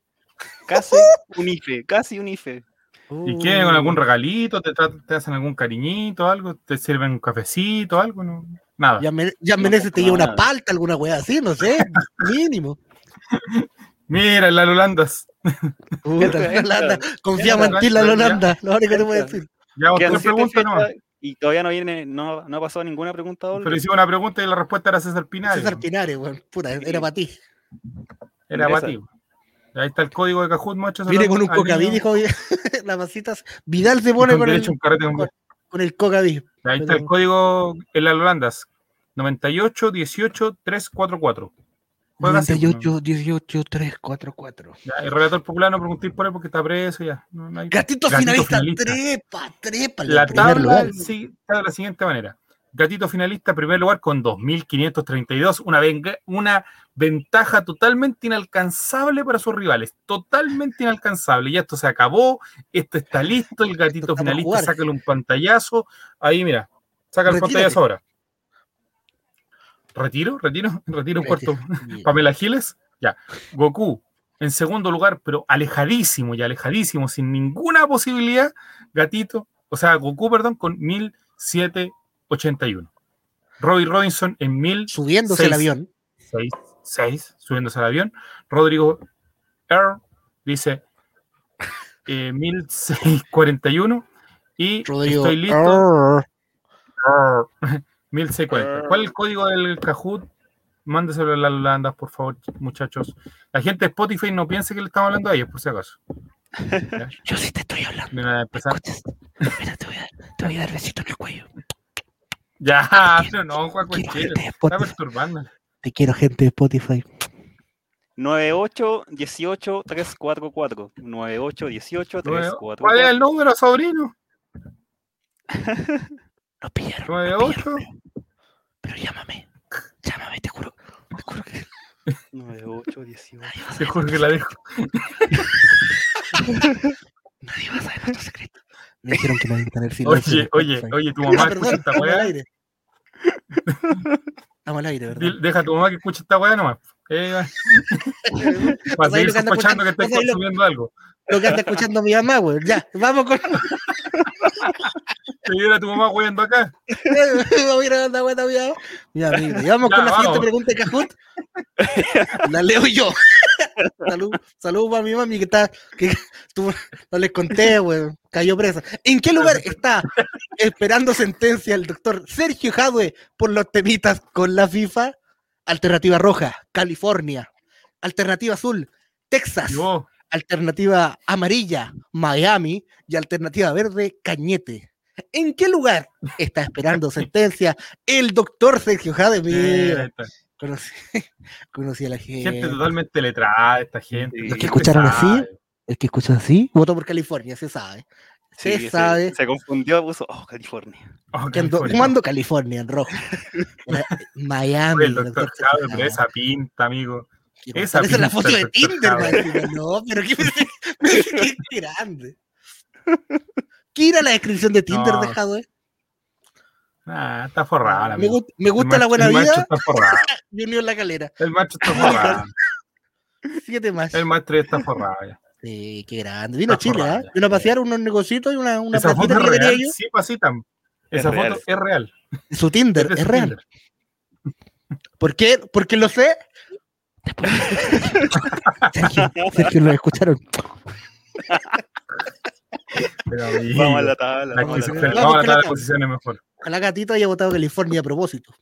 Casi [LAUGHS] un IFE, casi un IFE. ¿Y qué? ¿Con Uh. algún regalito? ¿Te, te hacen algún cariñito? ¿Algo? ¿Te sirven un cafecito? ¿Algo? No, nada. Ya, me, ya No, Meneses te lleva una palta, alguna weá así, no sé, [LAUGHS] mínimo. Mira, la Holandas. Puta, entra. Holanda, confiamos en ti, la Entra, Holanda, lo único que te puedo decir. Ya, Y todavía no viene, no, no ha pasado ninguna pregunta doble. Pero hicimos una pregunta y la respuesta era César Pinar. César Pinares, weón, puta, era para ti. Era para ti. Ahí está el código de Cajut, macho. Viene con un niño. dijo las masitas. Vidal se pone con con el, con- el cocaví. Ahí está el código en las Holandas. 98 18 344. Juega así, pues, 98, 18, 3, 4, 4. Ya, el relator popular no preguntéis por él porque está preso ya. No, no hay- Gatito, Gatito finalista, finalista. trepa, trepa. La tabla sí, está de la siguiente manera. Gatito finalista, primer lugar con 2.532, una, venga- una ventaja totalmente inalcanzable para sus rivales, totalmente inalcanzable. Ya esto se acabó, esto está [LAUGHS] listo, el gatito finalista, sácale un pantallazo. Ahí, mira, saca el Retírate. pantallazo ahora. ¿Retiro? ¿Retiro? [LAUGHS] ¿Retiro un cuarto? [LAUGHS] Pamela Giles, ya. Goku en segundo lugar, pero alejadísimo y alejadísimo, sin ninguna posibilidad. Gatito, o sea, Goku, perdón, con 1781. Robbie Robinson en 1006, Subiéndose el avión. 6, subiéndose al avión. Rodrigo R dice eh, 1641. Y Rodrigo. estoy listo. Arr. Arr, 1640. ¿Cuál es el código del Kahoot? Mándeselo a las Lolandas, por favor, muchachos. La gente de Spotify no piense que le estamos hablando a ellos, por si acaso. [LAUGHS] Yo sí te estoy hablando. De nada, ¿Me empezar. escuchas? Mira, te voy a dar, te voy a dar besito en el cuello. Ya, pero no, Juan Quiero Cualquiera. gente de Está perturbando. Te quiero, gente de Spotify. 98 18 344. 98 18 ¿Cuál es 344. el número, sobrino? Nos pillaron. nos 98. pillaron, Pero llámame. Llámame, te juro. Te juro que 98 [LAUGHS] 18. nadie va a Te juro que la dejo. [LAUGHS] nadie va a saber nuestro secreto. Me dijeron que no iban a tener [LAUGHS] silencio. Oye, oye, oye, tu [LAUGHS] mamá escucha esta weá. aire. Estamos al aire, ¿verdad? Deja a tu mamá que escuche esta weá nomás. Eh, para [LAUGHS] seguir lo que anda sospechando que escuchando- estés consumiendo algo. Lo que anda escuchando mi mamá, güey. Ya, vamos con. Te viene a tu mamá weyando acá. Vamos a ir a la buena mía. Mi amigo. Y vamos Ya, con la siguiente pregunta de Cajut. La leo yo. Salud, salud para mi mami que está. Que, [LAUGHS] tú- no les conté, güey. Cayó presa. ¿En qué lugar está esperando sentencia el doctor Sergio Jadwe por los temitas con la FIFA? Alternativa roja, California. Alternativa azul, Texas. Alternativa amarilla, Miami. Y alternativa verde, Cañete. ¿En qué lugar está esperando [LAUGHS] sentencia el doctor Sergio Jade? Conocí, [LAUGHS] conocí a la gente. gente totalmente letrada, esta gente. Sí. la ¿Los que escucharon así? El que escucha así, votó por California, se sabe. Se Sí, sabe. Se confundió, puso, oh, California. Oh, California. ¿Cómo ando California en rojo? Miami. El doctor doctor pero esa pinta, amigo. Esa Esa es la pinta foto de Tinder, man. No, pero qué, [LAUGHS] qué, qué grande. ¿Qué era la descripción de Tinder No. de Jadwe? Ah, está forrada. la Me, gust- me gusta El la macho- buena el macho vida está forrado. [LAUGHS] la calera. El macho está forrado. [LAUGHS] Siete más. El maestro ya está forrado. ya. Sí, qué grande. Vino a Está Chile, ¿ah? forrada. Vino a pasear unos negocios y una, una Esa foto es que tenía real. yo. Sí, pasita. Esa Es foto real. es real. Su Tinder, de es su real. Tinder. ¿Por qué? Porque lo sé. [LAUGHS] Sergio, Sergio, lo escucharon. Pero, Vamos a la tabla. la Vamos a la tabla. Vamos a la la tabla de posiciones mejor. Ojalá Gatito haya votado California a propósito.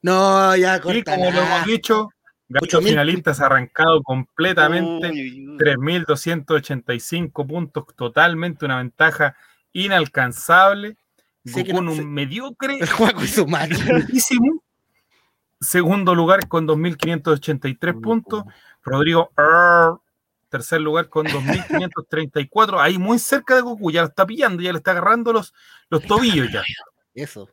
No, ya Y corta. como lo hemos dicho, Gacho 8.000. finalistas arrancado completamente. Uy, uy, uy. 3.285 puntos, totalmente una ventaja inalcanzable. Goku no- sé- un mediocre, El juego y su mano. altísimo. Segundo lugar con 2.583 puntos. Rodrigo, Err, tercer lugar con 2.534. Ahí muy cerca de Goku, ya lo está pillando, ya le está agarrando los, los tobillos ya. Eso.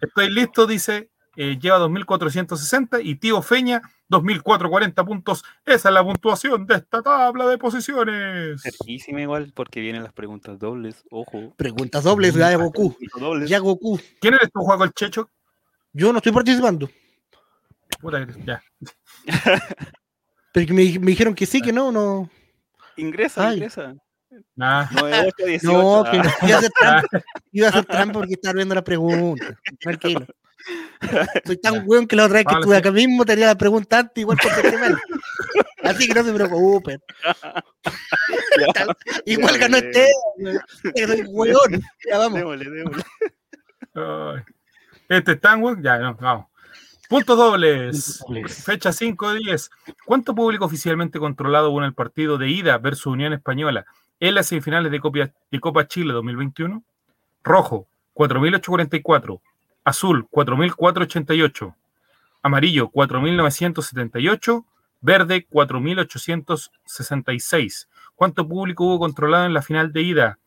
Estoy listo, dice, eh, lleva 2.460 y Tío Feña 2.440 puntos. Esa es la puntuación de esta tabla de posiciones. Cerquísima igual, porque vienen las preguntas dobles. Ojo. Preguntas dobles ya de Goku. Dobles. Ya Goku. ¿Quién eres tú, Juego el Checho? Yo no estoy participando. Puta, ya. [LAUGHS] Pero que me, me dijeron que sí, que no, no. Ingresa, Ay. ingresa. Nah. 98, 18. No, ah. [LAUGHS] que no. Iba a hacer trampa, iba a hacer trampa porque estaba viendo la pregunta. Tranquilo. Soy tan weón que la otra vez que Ahora estuve sí. acá mismo tenía la pregunta antes, igual contesté mal. Así que no se preocupen. [LAUGHS] Igual ganó este. Soy weón. Ya vamos. Démosle, démosle. Ay. Este está, weón. Ya, no, vamos. Puntos dobles. Fecha 5 de 10. ¿Cuánto público oficialmente controlado hubo en el partido de ida versus Unión Española en las semifinales de Copa, de Copa Chile 2021? Rojo, 4.844. Azul, 4.488. Amarillo, 4.978. Verde, 4.866. ¿Cuánto público hubo controlado en la final de ida?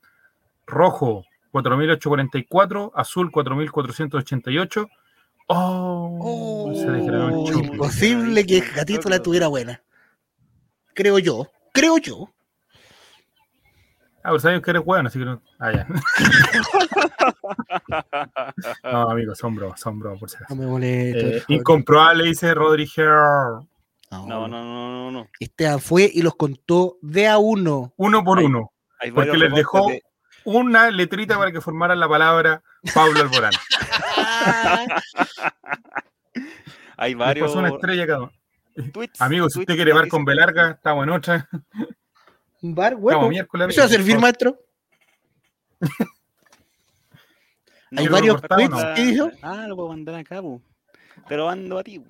Rojo, 4.844. Azul, 4.488. Oh, Oh, imposible que Gatito la tuviera buena. Creo yo. Creo yo. Ah, pero sabes que eres bueno, así que no. Ah, ya. [LAUGHS] no, amigos, son bromas, son bromas, por si No acaso. me molesta. Eh, incomprobable, dice Rodri Herr. No, no, no, no, no. Esteban fue y los contó de a uno. Uno por uno. Hay Porque les dejó una letrita para que formaran la palabra Pablo Alborán. [LAUGHS] de- [LAUGHS] Hay varios. una estrella tweets- Amigos, si tweets usted quiere bar con B larga, estamos en otra. [LAUGHS] Un bar, bueno. miércoles. ¿Eso va a servir, maestro? [LAUGHS] Hay varios tweets no. que dijo. Ah, lo puedo mandar acá, po. Te lo mando a ti.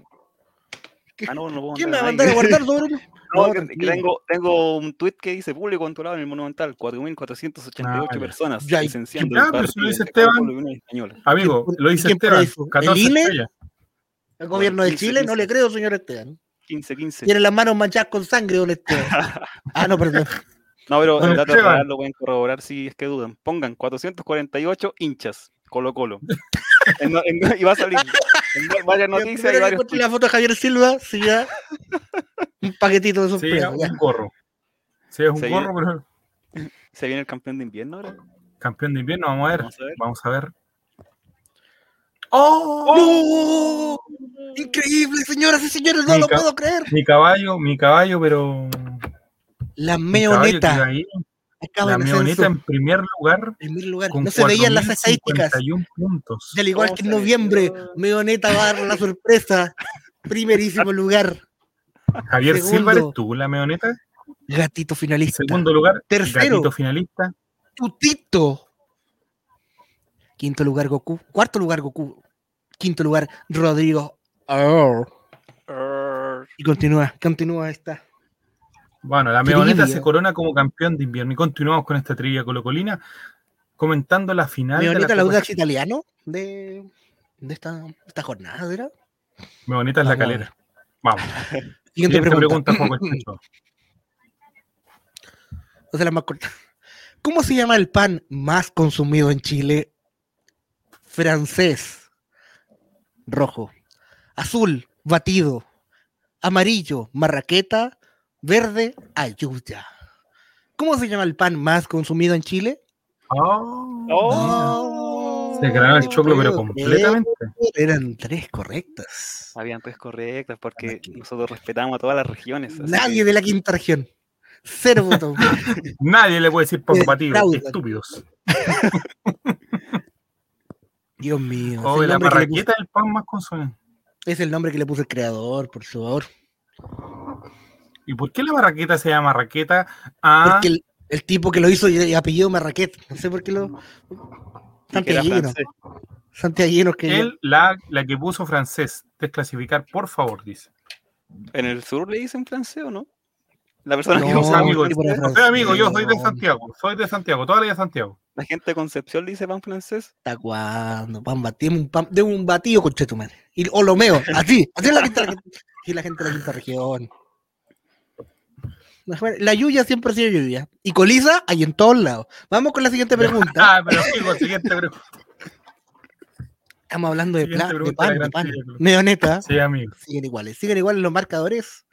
Ah, no, no ¿Quién me va a mandar a guardar, sobrino? [LAUGHS] No, No, que- que tranquilo. tengo, tengo un tweet que dice público controlado en el Monumental, 4.488 Ah, personas Ya, licenciando ya, pero si lo dice Esteban. Amigo, ¿Quién- lo dice Esteban. hizo? ¿El 14 INE? El gobierno de 15, Chile, no 15. le creo, señor Esteban. 15, 15. Tiene las manos manchadas con sangre, don Esteban. [LAUGHS] Ah, no, perdón. No, pero el dato real lo pueden corroborar si es que dudan. Pongan 448 hinchas, Colo Colo. [LAUGHS] En- en- y va a salir [LAUGHS] varias noticias y varios la foto de Javier Silva, sí, ya. [LAUGHS] Un paquetito de Sí, sorpresa. ya. un gorro. Sí, es un Se gorro, pero ¿Se viene el campeón de invierno ahora? campeón de invierno, vamos a ver. Vamos a ver. Vamos a ver. ¡Oh! ¡No! Increíble, señoras y señores, no Mi lo puedo creer. Mi caballo, mi caballo, pero. La mi caballo que meoneta La en meoneta en primer lugar. En primer lugar. Con No se veían las estadísticas. 4.051 puntos. Y al igual ¿Cómo que en noviembre? Meoneta va a dar la sorpresa. Primerísimo lugar. Javier segundo. Silva, ¿eres tú la meoneta? Gatito finalista. Segundo lugar, Tercero. Gatito finalista. Tutito. Quinto lugar Goku. Cuarto lugar Goku. Quinto lugar Rodrigo. Arr. Arr. Y continúa, continúa esta. Bueno, la meoneta se corona como campeón de invierno. Y continuamos con esta trivia colocolina, comentando la final Meoneta, de la la Copa italiano de, de esta, esta jornada, ¿era? Meoneta es la calera. Vamos. [LAUGHS] Siguiente, Siguiente pregunta. pregunta, Juan Conchecho. [LAUGHS] O sea, la más corta. ¿Cómo se llama el pan más consumido en Chile? Francés. Rojo. Azul. Batido. Amarillo. Marraqueta. Verde. Ayuya. ¿Cómo se llama el pan más consumido en Chile? Oh, Oh. Se ganó el choclo, pero completamente. Eran tres correctas. Habían tres correctas porque nosotros respetamos a todas las regiones. así Nadie que- de la quinta región. Cero votos. [LAUGHS] Nadie le puede decir pan batido. fraude. Estúpidos. [LAUGHS] Dios mío. Oh, la marraqueta es el pan más consumido. es el nombre que le puso el creador, por favor. ¿Y por qué la marraqueta se llama marraqueta? Ah, Porque el, el tipo que lo hizo y, y apellido Marraquet. No sé por qué lo. Santiaguino. francés. Santiaguinos que. él, la, la que puso francés. Desclasificar, por favor, dice. ¿En el sur le dicen francés o no? La persona que No, usa amigo, tipo de o sea, francés, amigo, yo soy de no. Santiago. Soy de Santiago, toda la vida de Santiago. La gente de Concepción le dice pan francés. ¿Hasta cuándo? Pan batido, un pan, de un batido con tu madre. Y, o lo meo, así, así es la gente, así es la gente de la quinta región. La Yuya siempre ha sido Yuya. Y Colisa hay en todos lados. Vamos con la siguiente [LAUGHS] pregunta. Ah, pero siguiente pregunta. Estamos hablando de, Siguiente pla- de pan, de pan. Neoneta. Sí, amigo. Siguen iguales. Siguen iguales los marcadores.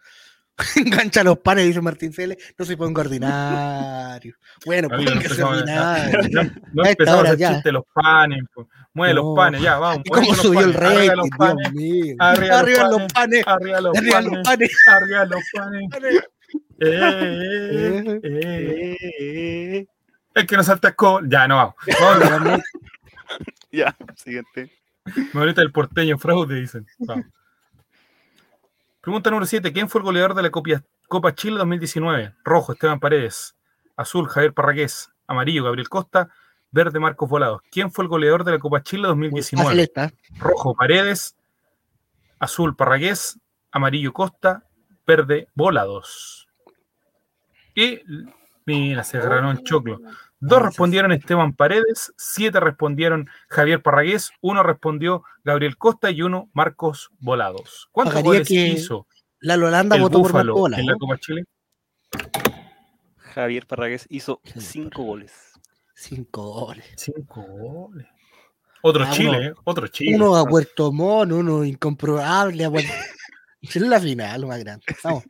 [LAUGHS] Engancha los panes, dice Martín Cele. No se ponga ordinario. Bueno, Amigo, no empezamos ordinario. [LAUGHS] No, no A esta empezamos a hacer de los panes. pues. Mueve No. los panes, ya, vamos. ¿Y cómo subió el panes, arriba rey? los panes, arriba los panes. Arriba los Arriba los panes. panes. Arriba los panes. Eh, eh, eh. El que nos salta es Ya, no vamos. Vamos, Ya, [LAUGHS] siguiente. ahorita el porteño fraude, dicen. Vamos. Pregunta número 7. ¿Quién fue el goleador de la Copa, Copa Chile 2019? Rojo, Esteban Paredes. Azul, Javier Parragués. Amarillo, Gabriel Costa. Verde, Marcos Volados. ¿Quién fue el goleador de la Copa Chile Fácil 2019? esta. Rojo, Paredes. Azul, Parragués. Amarillo, Costa. Verde, Volados. Y mira, se el choclo. Dos respondieron Esteban Paredes, siete respondieron Javier Parragués, uno respondió Gabriel Costa y uno Marcos Volados. ¿Cuántos Pagaría goles que hizo La Holanda el votó por en la Copa Chile? Javier Parragués hizo cinco goles. Cinco goles. Cinco goles. Otro Ah, Chile, uno- ¿eh? otro Chile. Uno a Puerto Montt, uno incomprobable. A Puerto... [LAUGHS] Es la final, lo más grande. Vamos.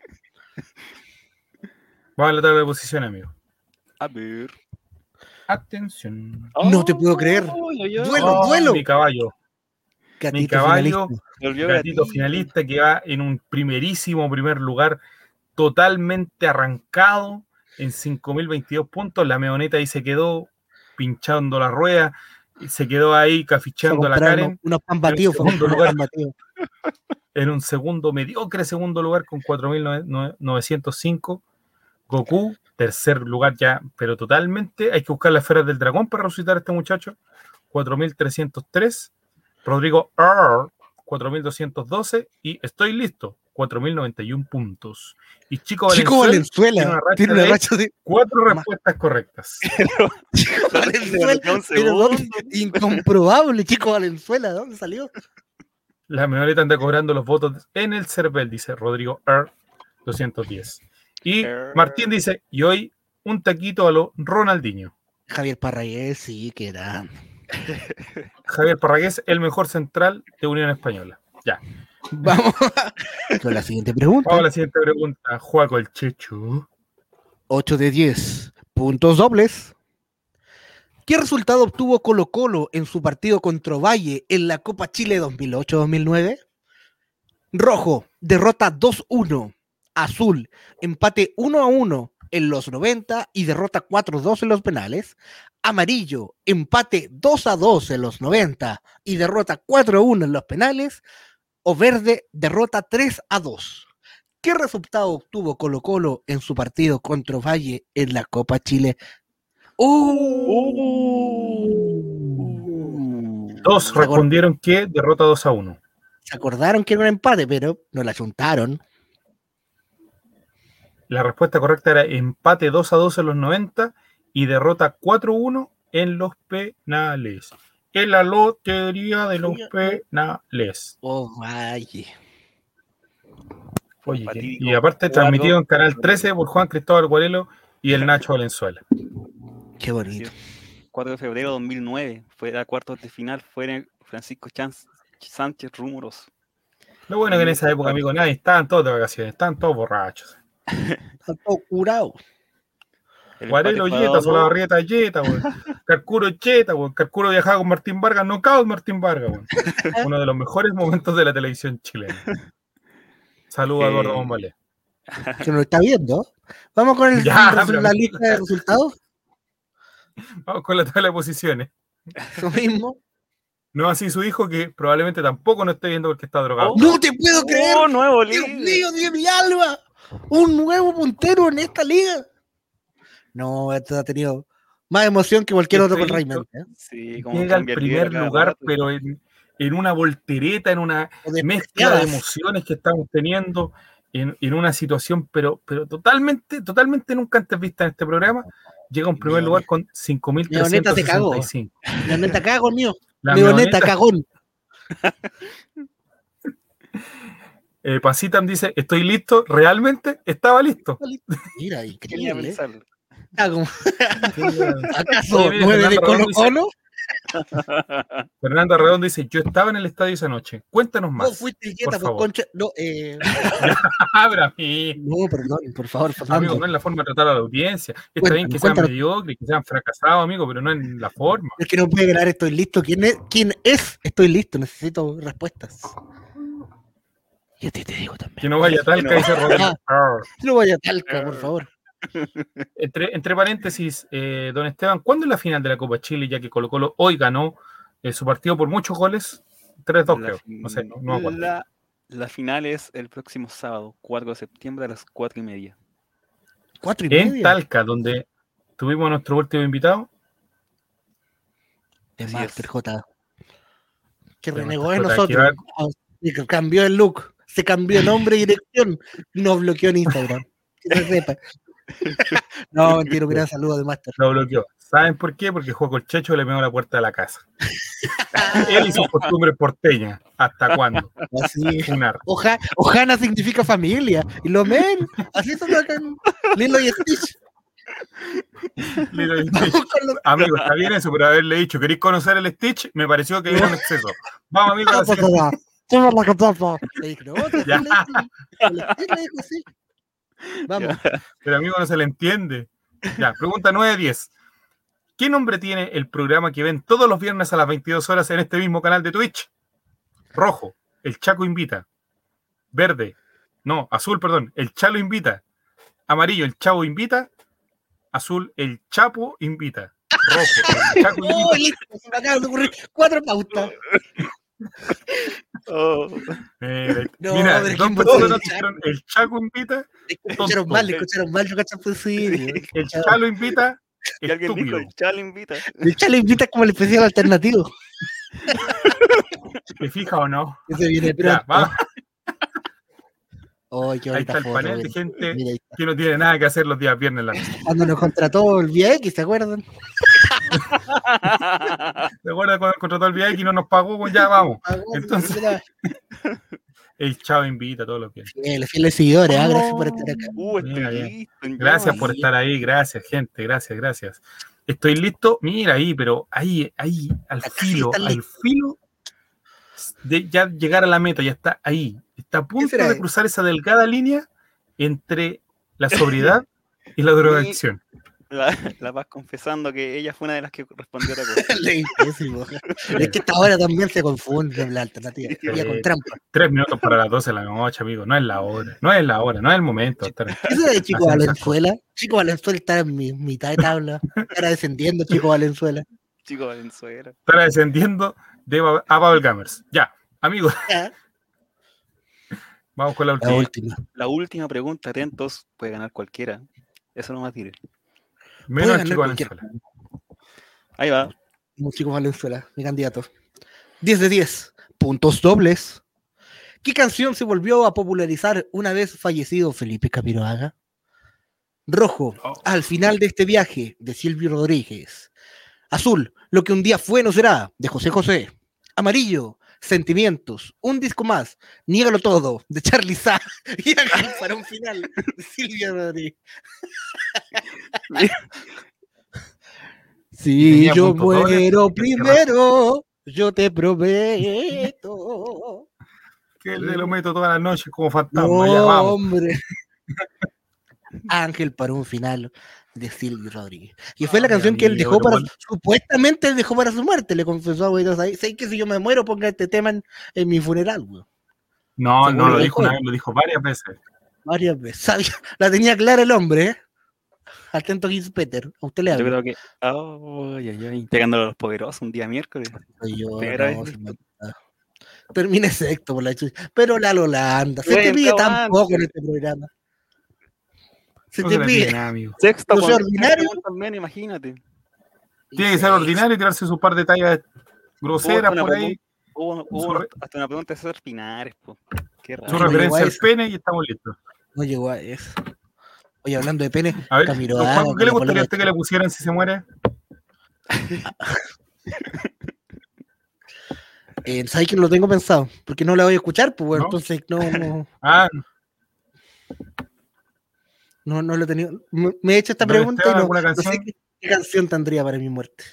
Vamos a la tabla de posiciones, amigo. A ver. Atención. No te puedo creer. Duelo, Oh, duelo. Mi caballo, Gatito caballo. finalista. Gatito finalista que va en un primerísimo primer lugar, totalmente arrancado en 5.022 puntos. La meoneta ahí se quedó pinchando la rueda, y se quedó ahí a caficheando la Karen. unos, pan batidos. batidos. en un segundo, mediocre segundo lugar con 4.905. Goku, tercer lugar ya, pero totalmente. Hay que buscar las esferas del dragón para resucitar a este muchacho. 4.303. Rodrigo R, 4.212. Y estoy listo, 4.091 puntos. Y Chico, Chico Valenzuela Valenzuela tiene una racha de- cuatro respuestas correctas. [LAUGHS] Chico [LAUGHS] Valenzuela, pero incomprobable, Chico Valenzuela, ¿de dónde salió? La menoreta anda cobrando los votos en el CERVEL, dice Rodrigo R. 210. Y. Martín dice, y hoy un taquito a lo Ronaldinho. Javier Parragués, sí, que era. [LAUGHS] Javier Parragués, el mejor central de Unión Española. Ya. Vamos [LAUGHS] con la siguiente pregunta. Vamos a la siguiente pregunta. Juaco el Checho. 8 de 10. Puntos dobles. ¿Qué resultado obtuvo Colo Colo en su partido contra Valle en la Copa Chile 2008-2009? Rojo, derrota 2-1. Azul, empate 1-1 en los 90 y derrota 4-2 en los penales. Amarillo, empate 2-2 en los 90 y derrota 4-1 en los penales. O verde, derrota 3-2. ¿Qué resultado obtuvo Colo Colo en su partido contra Valle en la Copa Chile? ¡Uh! Dos respondieron que derrota 2 a 1. Se acordaron que era un empate, pero no la juntaron. La respuesta correcta era empate 2 a 2 en los 90 y derrota 4 a 1 en los penales. En la lotería de los penales. Oh, Valle. Oye, y aparte transmitido en Canal 13 por Juan Cristóbal Guarelo y el Nacho Valenzuela. Qué bonito. 4 de febrero de 2009. Fue la cuartos de final. Fue Francisco Chance- Sánchez Rumuroso. Lo bueno que en esa época, amigo, nadie, estaban todos de vacaciones, estaban todos borrachos. Está todo curado. El Guarelo a Yeta, Solabarrieta Yeta, weón. Carcuro Yeta, weón. Carcuro viajaba con Martín Vargas, knockout Martín Vargas, weón. [LAUGHS] Uno de los mejores momentos de la televisión chilena. Saludos a Eh, Eduardo Bombalé. Que [LAUGHS] no lo está viendo. Vamos con el- Ya, resu- pero- la lista de resultados. Vamos con la tabla de posiciones. Lo mismo. No así su hijo, que probablemente tampoco no esté viendo porque está drogado. Oh. ¡No te puedo creer! ¡Oh, nuevo ¡Dios mío, Dios mi alma! ¡Un nuevo puntero en esta liga! No, esto ha tenido más emoción que cualquier otro con Rayman. ¿eh? Sí, como Llega al primer a lugar, rato. pero en, en una voltereta, en una mezcla de emociones que estamos teniendo en, en una situación, pero, pero totalmente, totalmente nunca antes vista en este programa. Llega en primer lugar con Leoneta se cagó. 5.365. Leoneta cagón mío. La Leoneta Leoneta- cagón. [LAUGHS] eh, Pasitam dice, estoy listo, realmente estaba listo. Mira, Quería increíble. ¿eh? Ah, como- [LAUGHS] ¿Acaso nueve de Colo Colo? [LAUGHS] Fernando Arredondo dice, yo estaba en el estadio esa noche. Cuéntanos No más. fuiste por dieta, pues favor. concha. No, eh, [LAUGHS] no, perdón, por favor, Amigo, Fernando. no es la forma de tratar a la audiencia. Está Cuéntanos, bien que sean mediocres, que sean fracasados, amigo, pero no en la forma. Es que no puede ganar, estoy listo. ¿Quién es? ¿Quién es? Estoy listo, necesito respuestas. Y a ti te digo también. Que no vaya [LAUGHS] talca, dice Rodrigo. Arr. No vaya talca, por favor. [LAUGHS] Entre, entre paréntesis, eh, don Esteban, ¿cuándo es la final de la Copa Chile? Ya que Colo Colo hoy ganó eh, su partido por muchos goles. 3-2 La creo. No sé, no, no me acuerdo. La, la final es el próximo sábado, 4 de septiembre a las 4 y media. Cuatro y En media. Talca, donde tuvimos a nuestro último invitado. de Master. J. Que renegó de que nosotros. Ah, y que cambió el look. Se cambió nombre y dirección. Nos bloqueó en Instagram. Que se sepa. [LAUGHS] No, mentira, un gran saludo de Master. Lo bloqueó. ¿Saben por qué? Porque Juego el Checho le pegó la puerta de la casa. [LAUGHS] Él y sus costumbres porteñas. ¿Hasta cuándo? Así. Funar. Oja, Ojana significa familia. Y lo men. Así son acá en Lilo y Stitch. Lilo y Stitch. los Amigo, está bien eso, pero haberle dicho, ¿queréis conocer el Stitch? Me pareció que era un exceso. Vamos, amigo, a La catapa. Le dije, no, te Ya. le dije, el Stitch le dijo así. [LAUGHS] Vamos. Pero amigo, no se le entiende. Ya, pregunta 9-10. ¿Qué nombre tiene el programa que ven todos los viernes a las 22 horas en este mismo canal de Twitch? Rojo, el Chaco invita. Verde, no, azul, perdón, el Chalo invita. Amarillo, el Chavo invita. Azul, el Chapo invita. Rojo, el Chaco [LAUGHS] invita. listo, se me acaban de ocurrir cuatro pautas. Oh, Eh, No, mira, pero imposible. dijeron el Chaco invita, Escucharon mal, escucharon mal, yo pues sí. el Chalo invita, [LAUGHS] y alguien dijo, el chal invita. El Chale invita como el especial alternativo. [LAUGHS] ¿Te fija o no? Ese viene Ya, pronto. va. [LAUGHS] Ay, qué Ahí está el foto, panel de mira. gente Mira, que no tiene nada que hacer los días viernes la. Cuando nos contrató el VX, ¿se acuerdan? [LAUGHS] ¿Te acuerdas cuando contrató el viaje y no nos pagó? Pues ya vamos. Entonces- [LAUGHS] El chavo invita a todos los que. fieles, fieles seguidores, ah, gracias por estar acá. Uh, estoy Mira, listo, Gracias por estar ahí, gracias, gente, gracias, gracias. Estoy listo, mira ahí, pero ahí, ahí, al Acá filo, al listo. filo de ya llegar a la meta, ya está ahí. Está a punto de cruzar esa delgada línea entre la sobriedad [LAUGHS] y la drogadicción. La, [LAUGHS] la Paz confesando que ella fue una de las que respondió a la [LAUGHS] cosa. Es que esta hora también se confunde la alternativa. Ya con trampa. Tres minutos para las 12 de la noche, amigo. No es la hora, no es la hora, no es el momento. ¿Eso de Chico Valenzuela? Chico Valenzuela está en mi mitad de tabla. Está descendiendo Chico Valenzuela. Chico Valenzuela. Estar descendiendo de a Babel Gamers. Ya, amigos, Ya, [LAUGHS] vamos con la La última. última. La última pregunta, atentos, puede ganar cualquiera. Eso no más tire. Menos el chico. Valenzuela. Ahí va. Un Chico Valenzuela, mi candidato. 10 de 10. Puntos dobles. ¿Qué canción se volvió a popularizar una vez fallecido Felipe Camiroaga? Rojo, Oh. al final de este viaje, de Silvio Rodríguez. Azul, lo que un día fue no será, de José José. Amarillo, Sentimientos, un disco más, Niégalo todo, de Charlie Sa. [LAUGHS] Y para un final, de Silvio Rodríguez. [LAUGHS] Si Tenía yo muero primero, yo te prometo. Que el de lo meto todas las noches como fantasma. No, ya vamos. hombre. [LAUGHS] Ángel para un final de Silvio Rodríguez. Y fue la Ay, canción que él dejó para, bueno. supuestamente él dejó para su muerte, le confesó a Güey ahí. Sé que si yo me muero, ponga este tema en, en mi funeral, güey. No, no lo dijo una vez, lo dijo varias veces. Varias veces. Sabía- la tenía clara el hombre, ¿eh? Atento, Giz Peter. A usted le Yo hablo. creo que. Ay, ay, ay. Pegándole a los poderosos un día miércoles. Yo, ah. Termine sexto por la chucha. Pero la Lolanda. Se te pide tan avance. poco en este programa. Se No te se pide nada, amigo. Sexto, No ordinario. También, imagínate. Tiene que ser ordinario y tirarse su par de tallas groseras por ahí. Hubo, Su hasta una pregunta de César Pinares, po. Qué Su raro. re- referencia al pene y estamos listos. No llegó a eso. Oye, hablando de pene, A ver, ¿qué le gustaría a usted que le pusieran si se muere? [LAUGHS] eh, ¿sabes que lo tengo pensado? Porque no la voy a escuchar, pues ¿No? entonces no, no, Ah, no, no lo he tenido. Me, me he hecho esta ¿No pregunta y no, no sé canción? qué, qué canción tendría para mi muerte.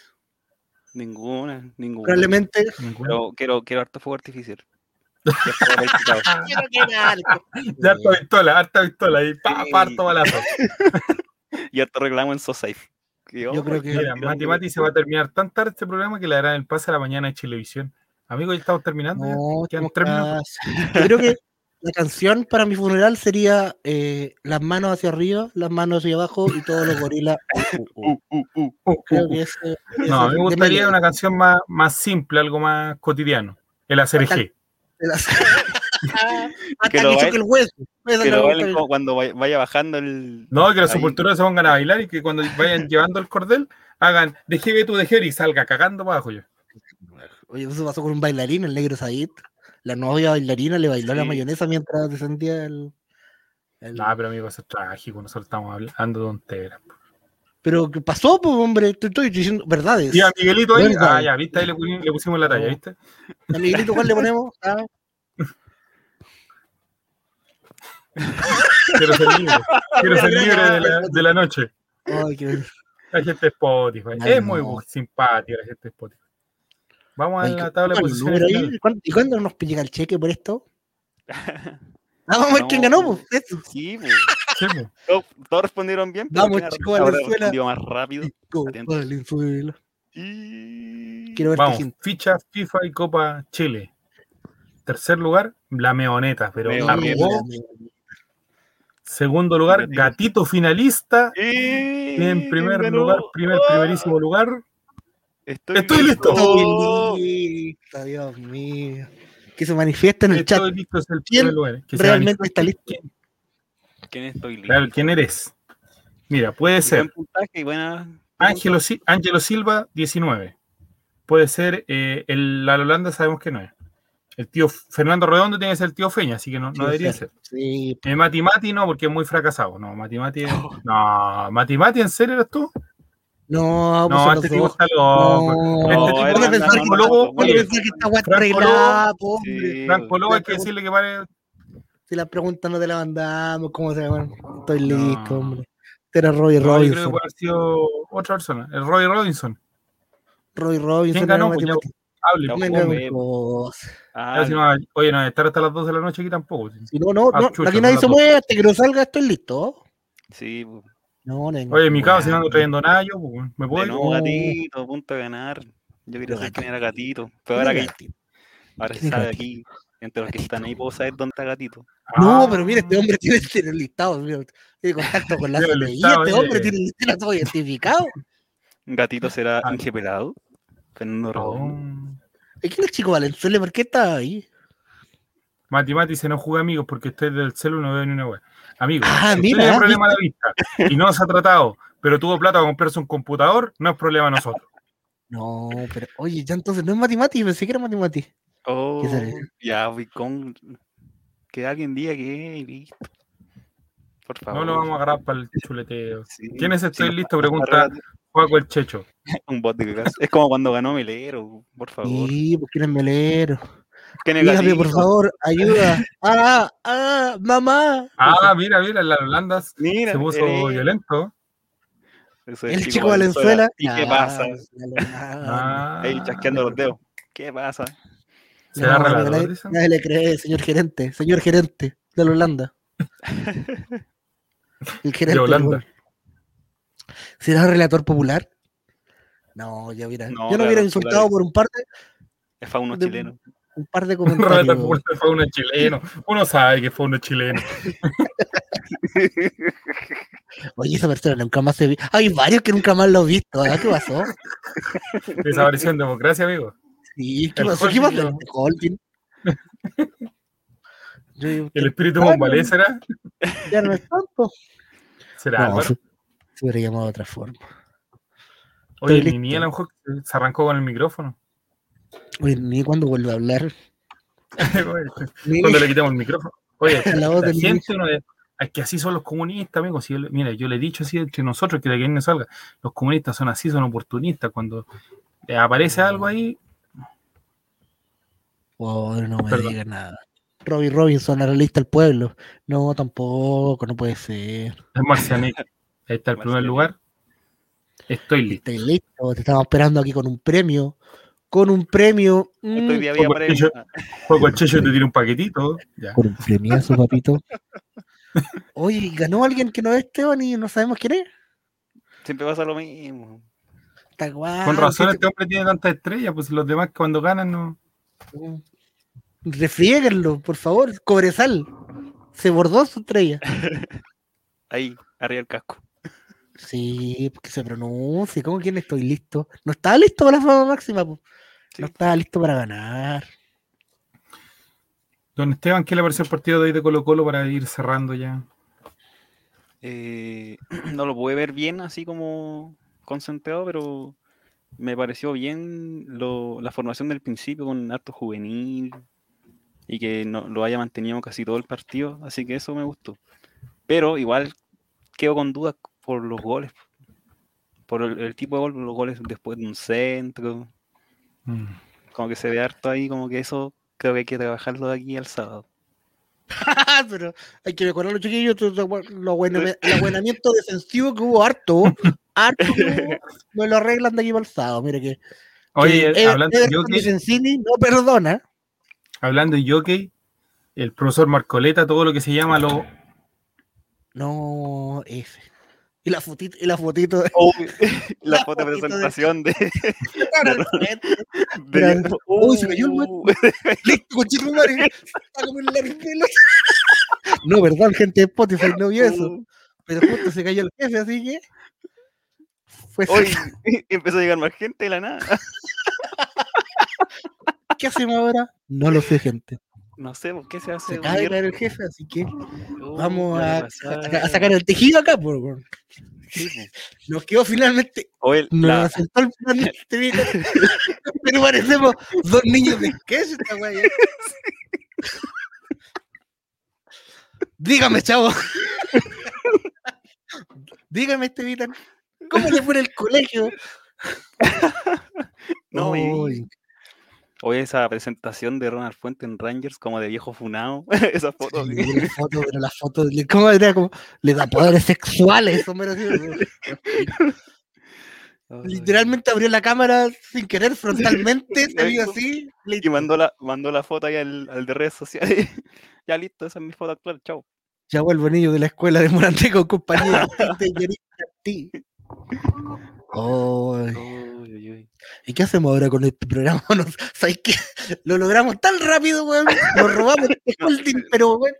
Ninguna, ninguna. Probablemente. ninguna. Pero quiero, quiero harto fuego artificial. [LAUGHS] Ya. [LAUGHS] Ya harta pistola, harta pistola y pa, Sí. pa, harto balazo. [LAUGHS] y harto reclamo en SoSafe. Yo creo que- Mira, Mati Mati se va a terminar tan tarde este programa que le darán el pase a la mañana de Chilevisión. Amigo, ya estamos terminando. ya. No, Quedan estamos tres minutos. Yo creo que la canción para mi funeral sería eh, las manos hacia arriba, las manos hacia abajo y todos los gorilas. [LAUGHS] uh, uh, uh. Uh, uh, uh. Uh, Creo uh, que No, a mí de me gustaría una canción más, más simple, algo más cotidiano. El. De las- Hasta Que choque el hueso. Que lo bailen como cuando vaya, bajando el. No, que los sepultureros se pongan a bailar y que cuando vayan [LAUGHS] llevando el cordel hagan de tú de y salga cagando para abajo yo. Oye, eso pasó con un bailarín, el negro Said. La novia bailarina le bailó la mayonesa mientras descendía el. el- No, pero amigo, eso es trágico. Nosotros estamos hablando de tonteras. Pero ¿qué pasó, pues, hombre? Te estoy diciendo verdades. Y a Miguelito ahí, Verdad. ah, ya, viste, ahí le, pusimos- le pusimos la talla, ¿viste? ¿A Miguelito cuál le ponemos? [LAUGHS] Ah, Quiero ser libre. Quiero ser libre de la, de la noche. ay, qué- La gente de Spotify. Ay, es muy simpática la gente de Spotify. Vamos a ay, la tabla de ¿cuál posiciones. ¿Y cuándo nos llega el cheque por esto? [LAUGHS] Ah, vamos a ver No, quién ganó, pues. pues. Eso. Sí, pues. Sí, pues. Todos, todos respondieron bien. pero Vamos, ¿quién chico, habrá Valenzuela. más rápido. Valenzuela. Y... Quiero ver Vamos, gente. ficha FIFA y Copa Chile. Tercer lugar, la Meoneta, pero la Meoneta. Segundo lugar, Gatito. Finalista. Y- En primer lugar, primer, primerísimo lugar. Estoy, Estoy listo. ¡Oh! Estoy listo, Dios mío. Que se manifiesta en el chat. Estoy listo, es el ¿Quién primer lugar. Que se realmente está listo? ¿Quién- ¿Quién estoy listo? Claro, ¿quién eres? Mira, puede Buen ser puntaje y buena. Ángelo, Si- Ángelo Silva, 19. Puede ser eh, el, la Holanda, sabemos que no es. El tío Fernando Redondo tiene que ser el tío Feña, así que no, no Sí, debería sí. ser. Sí, Eh, Mati Mati no, porque es muy fracasado. No, Mati Mati. es- [LAUGHS] No, Mati Mati, ¿en serio eres tú? No, pues No, son este tipo dos. está loco. No, Este No, tipo ¿Cómo era de una- pensar que no, no, ¿Cómo oye, pensar que esta Franco arreglada, hombre? Sí, Franco Lobo hay que decirle que pare. Si las preguntas no te las mandamos, ¿cómo se llaman? Estoy No. listo, hombre. Era Roy No, yo creo que Robinson. puede haber sido otra persona, el Roy Robinson. Roy Robinson. ¿Quién ganó? Pues. Hable. No, pues. Ah, no, oye, no, estar hasta las 12 de la noche aquí tampoco. Si no, no, Ah, no, aquí no nadie se mueve hasta que no salga, estoy listo. sí, po. No, nena. Oye, mi caso, si no ando trayendo nada, yo, pues, ¿me puedo No. gatito, a punto de ganar. Yo quería saber quién gatito. era gatito. Pero ¿Quién ahora que gatito? ahora se ¿Quién es sabe aquí, entre los que están ahí, puedo saber dónde está gatito. No, Ah, pero mira, este hombre tiene, listado, mira, tiene contacto con la listado, este hombre tiene el tiene todo identificado. Gatito será Ah. Inge Pelado. Fernando. No. ¿Y quién es el chico Valenzuela? ¿Por qué está ahí? Mati Mati se no juega amigos porque usted del celu no ve ni una wea. Amigos, Ah, si usted mira, tiene problema de la vista y no se ha tratado, pero tuvo plata para comprarse un computador, no es problema de nosotros. No, pero oye, ya entonces no es Matimati, pensé que era Matimati. Oh, ya, con. Que alguien diga que he visto. Por favor. No lo vamos a agarrar para el chuleteo. [LAUGHS] Sí, ¿Quién es sí, estoy nos listo? Pregunta Juaco el Checho. [LAUGHS] Un bot de casa. Es como cuando ganó Melero, por favor. Sí, porque eres melero. ¿Qué Dígame, negativo? por favor, ayuda. [LAUGHS] Ah, ah, mamá. Ah, mira, mira, en las Holandas Mira, se puso es- violento. Eso es El chico Valenzuela. ¿Y qué Ah, pasa? Ah, Ahí chasqueando los dedos. ¿Qué pasa? ¿Será No, relator, nadie, dicen? nadie le cree, señor gerente, señor gerente de la Holanda. [LAUGHS] El gerente. De Holanda. ¿Será relator popular? No, yo hubiera, No, yo lo hubiera insultado por un par de, Es fauno De- chileno. Un par de [LAUGHS] comentarios. popular fue uno chileno. Uno sabe que fue uno chileno. [LAUGHS] Oye, esa persona nunca más se vi. Hay varios que nunca más lo he visto. ¿ah? ¿Qué pasó? Desapareció en democracia, amigo. Sí, ¿qué El pasó? ¿Qué pasó? [LAUGHS] Yo El espíritu Bueno. Mombalé será. ya no es tanto. Será No, se, se hubiera llamado de otra forma. Oye, estoy ni ni listo. a lo mejor se arrancó con el micrófono. [LAUGHS] Oye, ni cuando vuelve a hablar. Cuando le quitamos el micrófono. Oye, [LAUGHS] La voz la del gente, uno de- es que así son los comunistas, amigos. Si yo le- mira, yo le he dicho así entre nosotros que de que no salga. Los comunistas son así, son oportunistas. Cuando eh, aparece algo ahí, Oh, no me Perdón. digas nada. Robbie Robinson, analista del pueblo. No, tampoco, no puede ser. es Marcianek. Ahí está el [LAUGHS] primer lugar. Estoy listo. Estoy listo, te estamos esperando aquí con un premio. Con un premio. mm, Este había Poco premio. yo- Juego el Checho te tira un paquetito. Ya. con un premiazo, papito. [LAUGHS] Oye, ¿y ¿ganó alguien que no es Esteban y no sabemos quién es? Siempre pasa lo mismo. Está guay, Con razón este hombre tiene tantas estrellas, pues los demás cuando ganan no. Refriéguenlo, por favor. Cobresal. Se bordó su estrella. [LAUGHS] Ahí, arriba el casco. Sí, porque se pronuncie. ¿Cómo quién estoy listo? No estaba listo para la fama máxima. po. Sí. No estaba listo para ganar. Don Esteban, ¿qué le pareció el partido de hoy de Colo Colo para ir cerrando ya? Eh, [CLEARS THROAT] no lo pude ver bien así como concentrado, pero me pareció bien lo- la formación del principio con harto juvenil y que no, lo haya mantenido casi todo el partido, así que eso me gustó. Pero igual quedo con dudas por los goles, por el, el tipo de gol, los goles después de un centro, Mm. como que se ve harto ahí, como que eso creo que hay que trabajarlo de aquí al sábado. [LAUGHS] Pero hay que mejorar los chiquillos. tu- tu- Lo bueno, el abuenamiento defensivo que hubo harto. Harto me [LAUGHS] lo arreglan de aquí para el sábado. Mire que. Oye, que hablando de jockey, no perdona. hablando de jockey, el profesor Marcoleta, todo lo que se llama lo. No, F. Y la fotito, y la fotito de. [LAUGHS] [LAUGHS] la La foto de presentación de... [LAUGHS] Uy, se cayó el man. Listo, conchito madre. No, perdón, gente de Spotify, no vio eso. uh. Pero justo se cayó el jefe, así que. Fue Hoy empezó a llegar más gente de la nada. ¿Qué hacemos ahora? No lo sé, gente. No sé, ¿por qué se hace? Se acaba de caer el jefe, así que Oh, vamos a, sacar el tejido acá, por. Sí, po. [LAUGHS] Nos quedó finalmente, nos la- aceptó el plan de este. Pero [LAUGHS] parecemos dos niños de sketch esta weá. ya. [LAUGHS] Dígame, chavo. Dígame, este Vitan. ¿Cómo le fue en el colegio? No, Oye, esa presentación de Ronald Fuente en Rangers como de viejo funado, [LAUGHS] esa foto. sí, así. la foto, pero la foto, ¿cómo era? Como, le da poderes sexuales. [LAUGHS] Literalmente abrió la cámara sin querer frontalmente, se vio Eso. así. Y mandó la, mandó la foto ahí al, al de redes sociales. [LAUGHS] ya listo, esa es mi foto actual, chao. Ya vuelvo niño de la escuela de Morante con compañía. ¿Y qué hacemos ahora con este programa? [LAUGHS] No, ¿Sabes qué? Lo logramos tan rápido, weón. Nos robamos [LAUGHS] este holding, pero weón.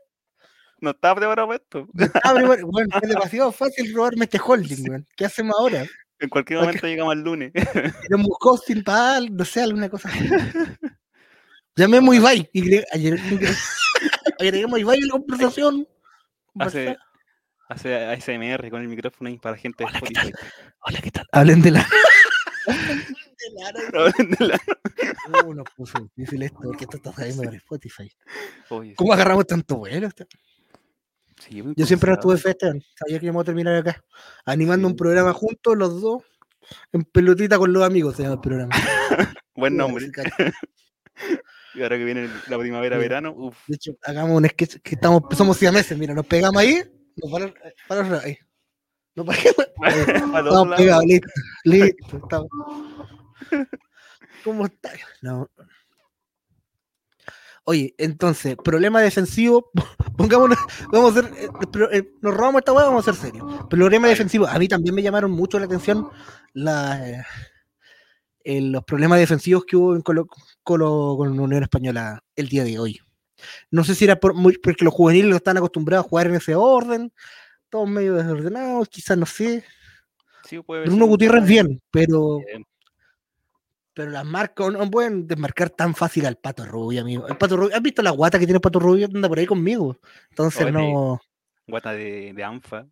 No estaba preparado para esto. weón, weón, es [LAUGHS] demasiado fácil robarme este holding, weón. ¿Qué hacemos ahora? En cualquier momento llegamos al lunes. Tenemos hosting para, no sé, alguna cosa así. Llamemos Ibai. Y agreguemos Ibai en la conversación. Hace, hace ASMR con el micrófono ahí para gente de Hola, ¿qué Spotify. Hola, ¿qué tal? Hablen de la. [LAUGHS] de la Hablen de la- [LAUGHS] Uh, nos puso difícil esto, porque esto está saliendo por Spotify. Oye, ¿Cómo agarramos tanto vuelo? sí, Yo siempre no impulsado. tuve fe. Sabía que íbamos a terminar acá. Animando Sí. un programa juntos, los dos, en pelotita con los amigos, se llama el programa. [LAUGHS] Buen nombre. Y ahora que viene la primavera, Sí. verano. De hecho, hagamos un sketch que estamos, somos siameses, mira, nos pegamos ahí, nos paramos, paramos ahí. Nos pegamos, [LAUGHS] ahí. Estamos pegados, listo, listo, estamos. ¿Cómo está? No. Oye, entonces, problema defensivo, [LAUGHS] pongamos, vamos a hacer, eh, eh, nos robamos esta hueá, vamos a ser serios. Problema defensivo, a mí también me llamaron mucho la atención la, eh, los problemas defensivos que hubo en Colo, Colo- con la Unión Española el día de hoy. No sé si era por, muy- porque los juveniles no están acostumbrados a jugar en ese orden, todos medio desordenados, quizás no sé. Sí, puede Bruno Gutiérrez bien, pero Bien. pero las marcas no pueden desmarcar tan fácil al Pato Rubio, amigo. El Pato Rubio, ¿has visto la guata que tiene el Pato Rubio? Anda por ahí conmigo. Entonces Oye, no, Guata de, de ANFA.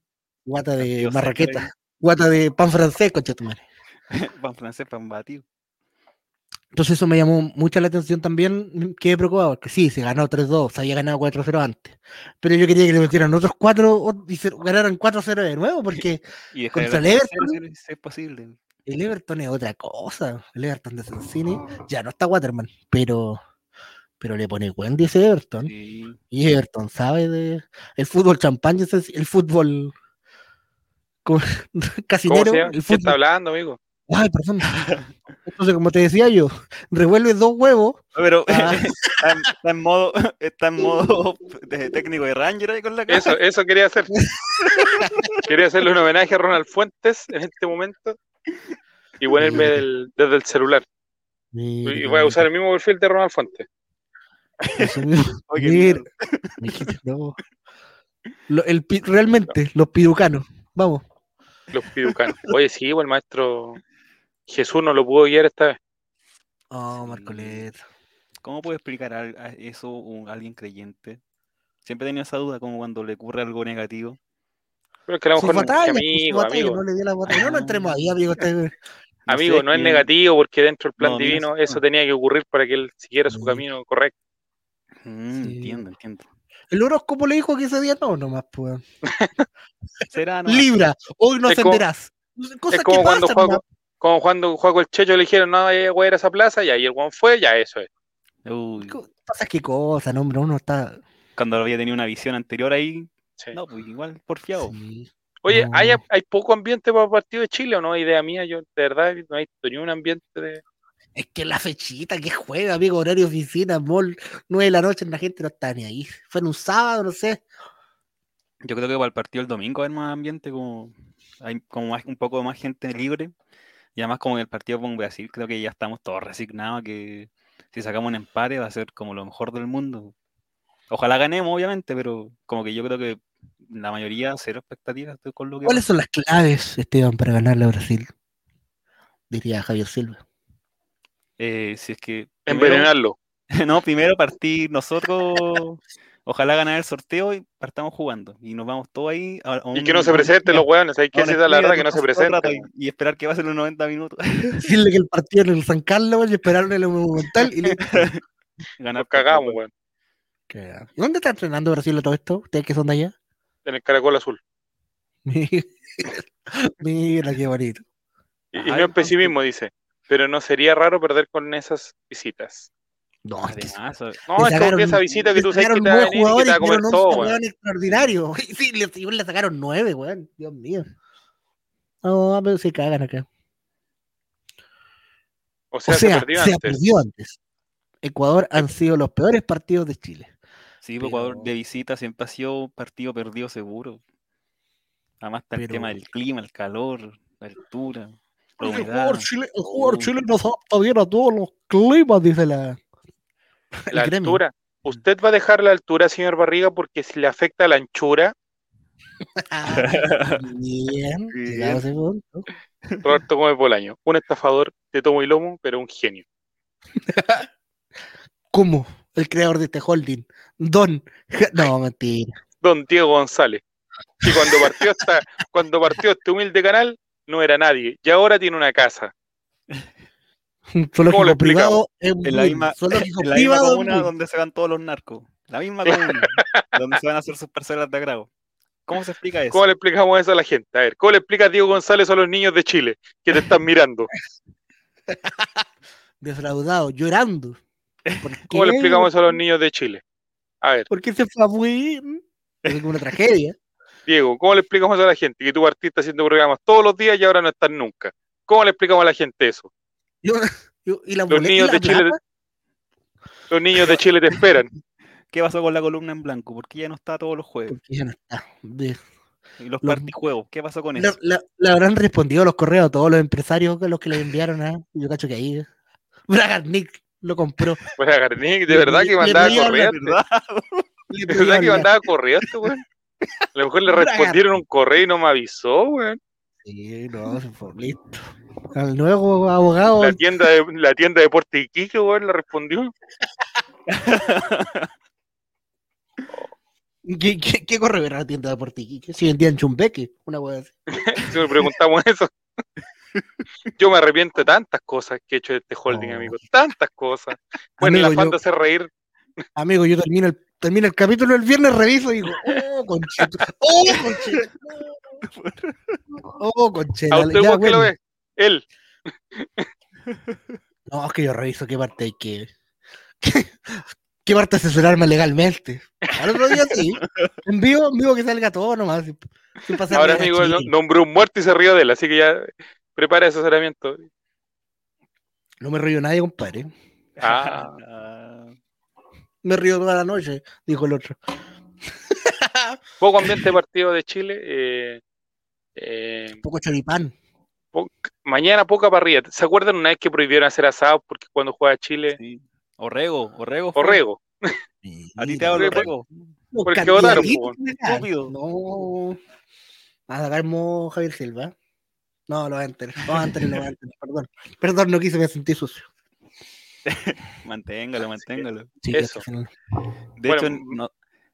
guata de Dios, marraqueta, guata de pan francés, concha tu madre. [LAUGHS] Pan francés, pan batido. Entonces eso me llamó mucha la atención también, quedé preocupado, porque sí, se ganó 3-2, se había ganado 4-0 antes. Pero yo quería que le metieran otros 4 o- y se ganaran 4-0 de nuevo, porque [LAUGHS] Y Contra el Everton, es posible. el Everton es otra cosa. El Everton de Sensini ya no está Waterman, pero, pero le pone Wendy ese Everton. Sí. Y Everton sabe de el fútbol champán, el fútbol [LAUGHS] co- [LAUGHS] ¿Cómo casinero, se el ¿Qué está fútbol. hablando, amigo? Ay, perdón. [LAUGHS] Entonces, como te decía yo, revuelve dos huevos. Pero Ah. [LAUGHS] está, en, está en modo, está en modo de técnico de Ranger ahí con la cara. Eso, eso quería hacer. [LAUGHS] quería hacerle un homenaje a Ronald Fuentes en este momento y ponerme del- desde el celular. Mira, Y voy a usar el mismo perfil de Ronald Fuentes. Oye, no. Lo- el realmente, los pirucanos. Vamos. Los piducanos. Oye, sí, pues, el maestro Jesús no lo pudo guiar esta vez. Oh. Marcolet. ¿Cómo puede explicar a eso un- alguien creyente? Siempre he tenido esa duda, como cuando le ocurre algo negativo. Pero es que a lo mejor no pues, amigo, amigo. no le dio la batalla. No, no entremos ahí, amigo. [LAUGHS] No Amigo, sé, no es que- negativo porque dentro del plan No, divino eso no. tenía que ocurrir para que él siguiera su Sí. camino correcto. Mm, Sí. Entiendo, entiendo. El horóscopo le dijo que ese día no, nomás, pues. [LAUGHS] Será, no? Libra, hoy no ascenderás. Cosas Es como que cuando pasan, juego, nomás. Como cuando juego el Checho le dijeron, no, vaya a jugar a esa plaza, y ahí el Juan fue, ya eso es. Uy, Cosas que cosas, no, hombre, uno está. cuando había tenido una visión anterior ahí, Sí. no, pues igual porfiado. Sí. Oye, No. ¿hay, ¿hay poco ambiente para el partido de Chile o no? Idea mía, yo de verdad no he visto ni un ambiente de... Es que la fechita que juega, amigo, horario oficina, mall, nueve de la noche, la gente no está ni ahí. Fue en un sábado, no sé. Yo creo que para el partido del domingo hay más ambiente, como hay como más, un poco más gente libre. Y además como en el partido con Brasil, creo que ya estamos todos resignados a que si sacamos un empate va a ser como lo mejor del mundo. Ojalá ganemos, obviamente, pero como que yo creo que la mayoría cero expectativas con lo que ¿Cuáles son las claves, Esteban, para ganarle a Brasil? Diría Javier Silva. Eh, si es que primero, Envenenarlo. [LAUGHS] No, primero partir nosotros. [LAUGHS] Ojalá ganar el sorteo y partamos jugando. Y nos vamos todos ahí. a- Y que no se presenten los weones, hay que decir la verdad que no se presenten. Y, y esperar que pasen los 90 minutos. [LAUGHS] Decirle que el partido en el San Carlos y esperaron en el Monumental y listo. [LAUGHS] Ganar Nos cagamos, weón. Qué- ¿Y dónde está entrenando Brasil todo esto? ¿Ustedes que son de allá? En el caracol azul. [LAUGHS] Mira qué bonito. Y, y no es pesimismo, dice. Pero no sería raro perder con esas visitas. No, es que Además, eh, No, es como que esa visita que tú sabes que te va a venir y que te va a comer todo, weón. weón. extraordinario. [LAUGHS] Sí, le, le sacaron nueve, weón. Dios mío. No, pero se cagan acá. O O sea, se perdió se antes. perdió antes. Ecuador han sido los peores partidos de Chile. sí, pues, Ecuador pero- de visita siempre ha sido un partido perdido seguro. Además está el Pero- tema del clima, el calor, la altura, El jugador, chile- el jugador Uh. chileno se adapta bien a todos los climas, dice la. [LAUGHS] el La gremio. altura. ¿Usted va a dejar la altura, señor Barriga, porque si le afecta la anchura? [LAUGHS] Ah, Bien. [LAUGHS] Roberto Gómez Bolaño, un estafador de tomo y lomo, pero un genio. ¿Cómo? El creador de este holding. Don. No, mentira. Don Diego González. Y cuando partió esta, cuando partió este humilde canal, no era nadie. Y ahora tiene una casa. [LAUGHS] Un ¿Cómo lo zoológico explicamos? privado en, En la misma, zoológico en la misma comuna donde se van todos los narcos. La misma [LAUGHS] comuna donde se van a hacer sus parcelas de agrado. ¿Cómo se explica eso? ¿Cómo le explicamos eso a la gente? A ver, ¿cómo le explica Diego González a los niños de Chile que te están mirando? [LAUGHS] Defraudado, llorando. ¿Por ¿Cómo le explicamos eso a los niños de Chile? A ver, ¿Por qué se fue a Buin? Es como una tragedia. Diego, ¿cómo le explicamos eso a la gente? Que tú partiste haciendo programas todos los días y ahora no estás nunca. ¿Cómo le explicamos a la gente eso? Y la Los niños la de Chile, los niños de Chile te esperan. ¿Qué pasó con la columna en blanco? ¿Por qué ya no está todos los jueves? porque ya no está. De- Y los los- partijuegos, ¿qué pasó con eso? le- le habrán respondido los correos a todos los empresarios que los que le enviaron a. Yo cacho que ahí. Bragarnik lo compró. A Garnick, de verdad que mandaba. [LAUGHS] Le De verdad que mandaba corriente, weón. A lo mejor le respondieron un correo y no me avisó, weón. Sí, no, se fue listo. Al nuevo abogado. La tienda de, la tienda de Puerto Iquique, weón, le respondió. [LAUGHS] ¿Qué, qué, qué correo era la tienda de Portiquique? Si vendían chumbeque, una wea así. [LAUGHS] Si me preguntamos eso. Yo me arrepiento de tantas cosas que he hecho de este holding, No. amigo. Tantas cosas. Bueno, Amigo, el afán yo- de hacer reír. Amigo, yo termino el, termino el capítulo el viernes, reviso y digo, oh, conchito, [LAUGHS] oh, conchito, [LAUGHS] oh, conchito. ¿A usted ya, lo ve? Él. No, es que yo reviso qué parte hay que. [LAUGHS] qué, parte asesorarme legalmente. Al otro día sí. En vivo, en vivo que salga todo nomás. Sin, sin pasar Ahora, amigo, no- nombró un muerto y se rió de él, así que ya prepara asesoramiento. No me río nadie, compadre. Ah, [LAUGHS] Me río toda la noche, dijo el otro. poco ambiente partido de Chile. eh, eh, Un poco choripán. po- mañana poca parrilla. ¿Se acuerdan una vez que prohibieron hacer asados porque cuando juega Chile, sí. Orrego, Orrego. fue. Orrego? [LAUGHS] A ti te hablo, Orrego. Orrego. los porque votaron, estúpido. No. A sacarmo Javier Silva. No, lo entender. No, antes no lo entender. Perdón. Perdón, no quise, me sentí sucio. [LAUGHS] Manténgalo, manténgalo. Sí, Eso. De Bueno, hecho, no,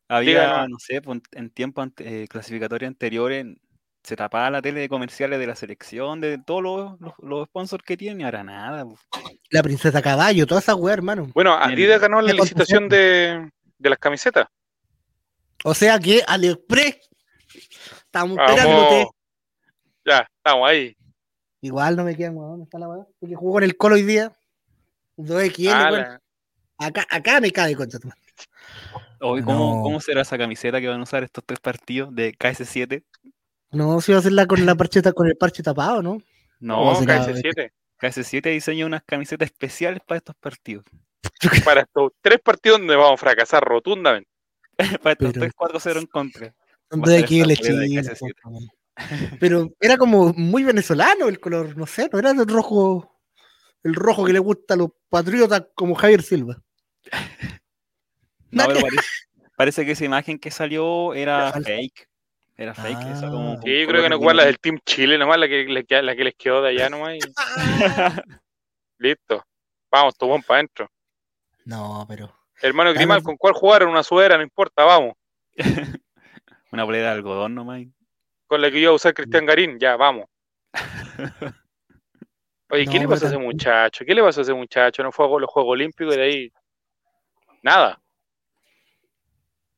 había, díganos. no sé, en tiempos ante- eh, clasificatorios anteriores se tapaba la tele de comerciales de la selección, de todos los, los, los sponsors que tienen, y ahora nada. La princesa caballo, toda esa weá, hermano. Bueno, Adidas ganó la ¿Qué licitación de, de las camisetas. O sea que AliExpress. Estamos esperándote. Ya, estamos ahí. Igual no me quedan, weón. ¿Dónde está la weá? Porque jugó con el Colo hoy día. 2XL, Ah, weón. la- Acá, acá me cae, concha tu ¿cómo, No. ¿Cómo será esa camiseta que van a usar estos tres partidos de KS7? No, si va a hacerla con la parcheta, con el parche tapado, ¿no? No, No, será- KS7. KS7 diseña unas camisetas especiales para estos partidos. Para estos tres partidos donde vamos a fracasar rotundamente. [LAUGHS] para estos Pero- 3-4-0 en contra. Son Va a ser 2XL esa polera de chino, KS7. po, weón. Pero era como muy venezolano el color, no sé, no era el rojo, el rojo que le gusta a los patriotas como Javier Silva. [LAUGHS] No, pero parece, parece que esa imagen que salió era fake. Era fake, Ah. como. Sí, yo creo que no igual la del Team Chile, nomás la que, la que, la que les quedó de allá [LAUGHS] nomás. y listo. Vamos, tu para adentro. No, pero. Hermano. Grimal, ¿con cuál jugaron? Una sudadera, no importa, vamos. [LAUGHS] Una polera de algodón nomás. Con la que iba a usar Cristian Garín, ya, vamos. [LAUGHS] Oye, ¿qué No, le pasó a ese muchacho? ¿Qué le pasó a ese muchacho? No fue a los Juegos Olímpicos y de ahí. Nada.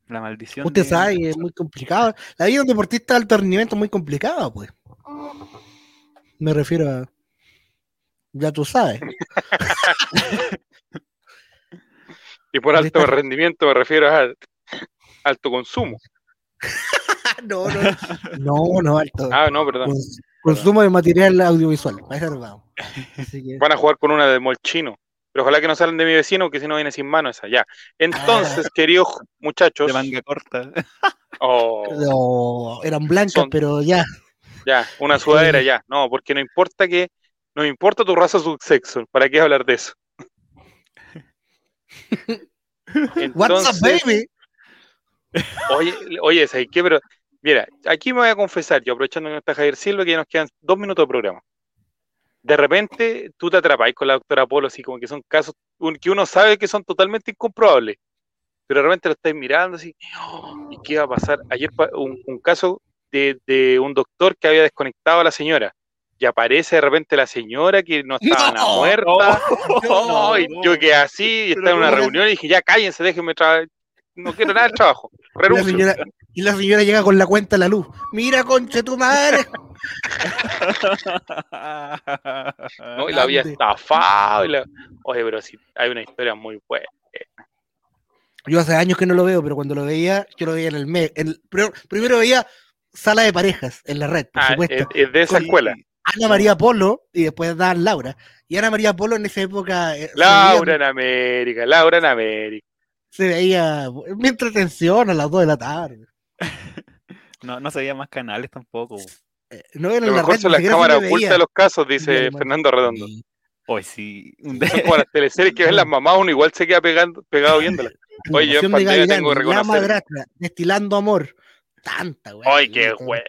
La maldición. Usted de- sabe, es muy complicado. La vida de un deportista de alto rendimiento es muy complicada, pues. Me refiero a. Ya tú sabes. [LAUGHS] Y por alto rendimiento me refiero a alto consumo. [LAUGHS] no, no. No, no, alto. Ah, no, perdón. Cons- consumo de material audiovisual. Que- Van a jugar con una de molchino. Pero ojalá que no salgan de mi vecino, que si no viene sin mano esa. Ya. Entonces, queridos muchachos. De manga corta. [LAUGHS] oh, No, eran blancas, Son- pero ya. ya, una sudadera ya. No, porque no importa que. No importa tu raza o tu sexo. ¿Para qué hablar de eso? [LAUGHS] What's up, baby? Oye, oye, ¿sabes qué? Pero, mira, aquí me voy a confesar, yo aprovechando que no está Javier Silva, que ya nos quedan dos minutos de programa. De repente, tú te atrapas con la doctora Polo, así como que son casos que uno sabe que son totalmente incomprobables, pero de repente lo estáis mirando así, "Oh, ¿y qué va a pasar? Ayer un, un caso de, de un doctor que había desconectado a la señora, y aparece de repente la señora que no estaba [LAUGHS] No, muerta, [LAUGHS] no, y yo quedé así, y estaba en una reunión y dije, ya cállense, déjenme no quiero nada de trabajo, Y la, renuncio. señora, y la señora llega con la cuenta a la luz. Mira, conche tu madre. [LAUGHS] ¿no? Y la había estafado. Y la... Oye, pero sí, hay una historia muy buena. Yo hace años que no lo veo, pero cuando lo veía, yo lo veía en el mes. primero veía sala de parejas en la red, por Ah, supuesto. es, es de esa Con- escuela. Ana María Polo y después daban Laura. Y Ana María Polo en esa época eh, Laura veía- en América, Laura en América. Se veía, mi entretención a las 2 de la tarde. [LAUGHS] No, no se veían más canales tampoco. Eh, No era Lo mejor red, son las cámaras me ocultas veía. de los casos, dice. Fernando Redondo. Sí. Hoy sí. Son como las teleseries que ven las mamás, uno igual se queda pegando, pegado [LAUGHS] viéndolas. Oye, yo en pandemia Gavilán, tengo que La. Madrastra, destilando amor. Tanta, güey. Ay, qué güey.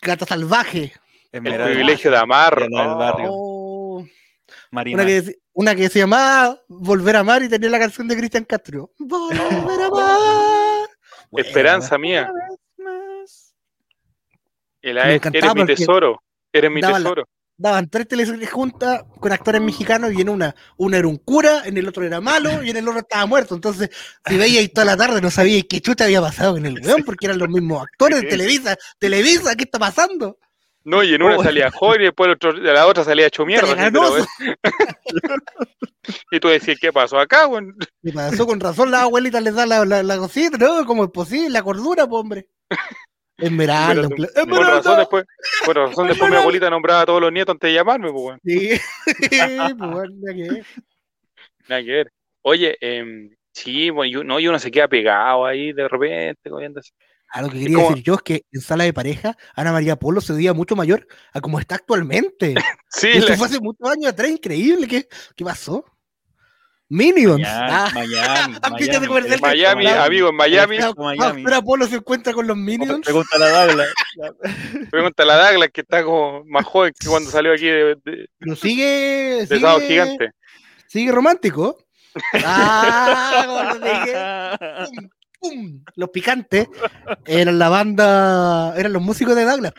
Gata salvaje. El Esmeralda, privilegio de amar. Oh, Marina. una, que, una que se llamaba Volver a amar y tenía la canción de Cristian Castro. Volver a amar. Bueno, Esperanza mía. El Me AE, encantaba eres mi tesoro. Eres mi tesoro. daban tres teleseries juntas con actores mexicanos y en una, una era un cura, en el otro era malo y en el otro estaba muerto. Entonces, si veíais toda la tarde, no sabíais qué chuta había pasado con el [LAUGHS] weón, porque eran los mismos actores de Televisa. Televisa, ¿qué está pasando? No, y en una Oh. salía joven y después otro- de la otra salía hecho mierda. Así, pero, [LAUGHS] y tú decías, ¿qué pasó acá, güey? ¿Qué pasó? Con razón las abuelitas les dan la, la, la cosita, ¿no? ¿Cómo es posible? La cordura, pues, hombre. Esmeralda. Pero, Por razón después, por razón después mi abuelita nombraba a todos los nietos antes de llamarme, pues, weón. Sí, [LAUGHS] pues, nada que ver. Nada que ver. Oye, em, sí, bueno, y, no, y uno se queda pegado ahí de repente, comiendo Ah, lo que quería como- decir yo es que en sala de pareja, Ana María Polo se veía mucho mayor a como está actualmente. [LAUGHS] Sí, Esto la- fue hace muchos años atrás, increíble. ¿Qué, qué pasó? Minions. Miami, Ah, Miami, [LAUGHS] ¿viste ese Miami. comercial en Miami, Miami. amigo, en Miami, Miami. Ahora Polo se encuentra con los Minions. Pregunta a la Douglas. [LAUGHS] pregunta a la Douglas que está como más joven que cuando salió aquí de, de, Pero sigue. de sigue, Gigante. sigue romántico. Ah, como lo dije. Pum. Los picantes eran la banda. Eran los músicos de Douglas.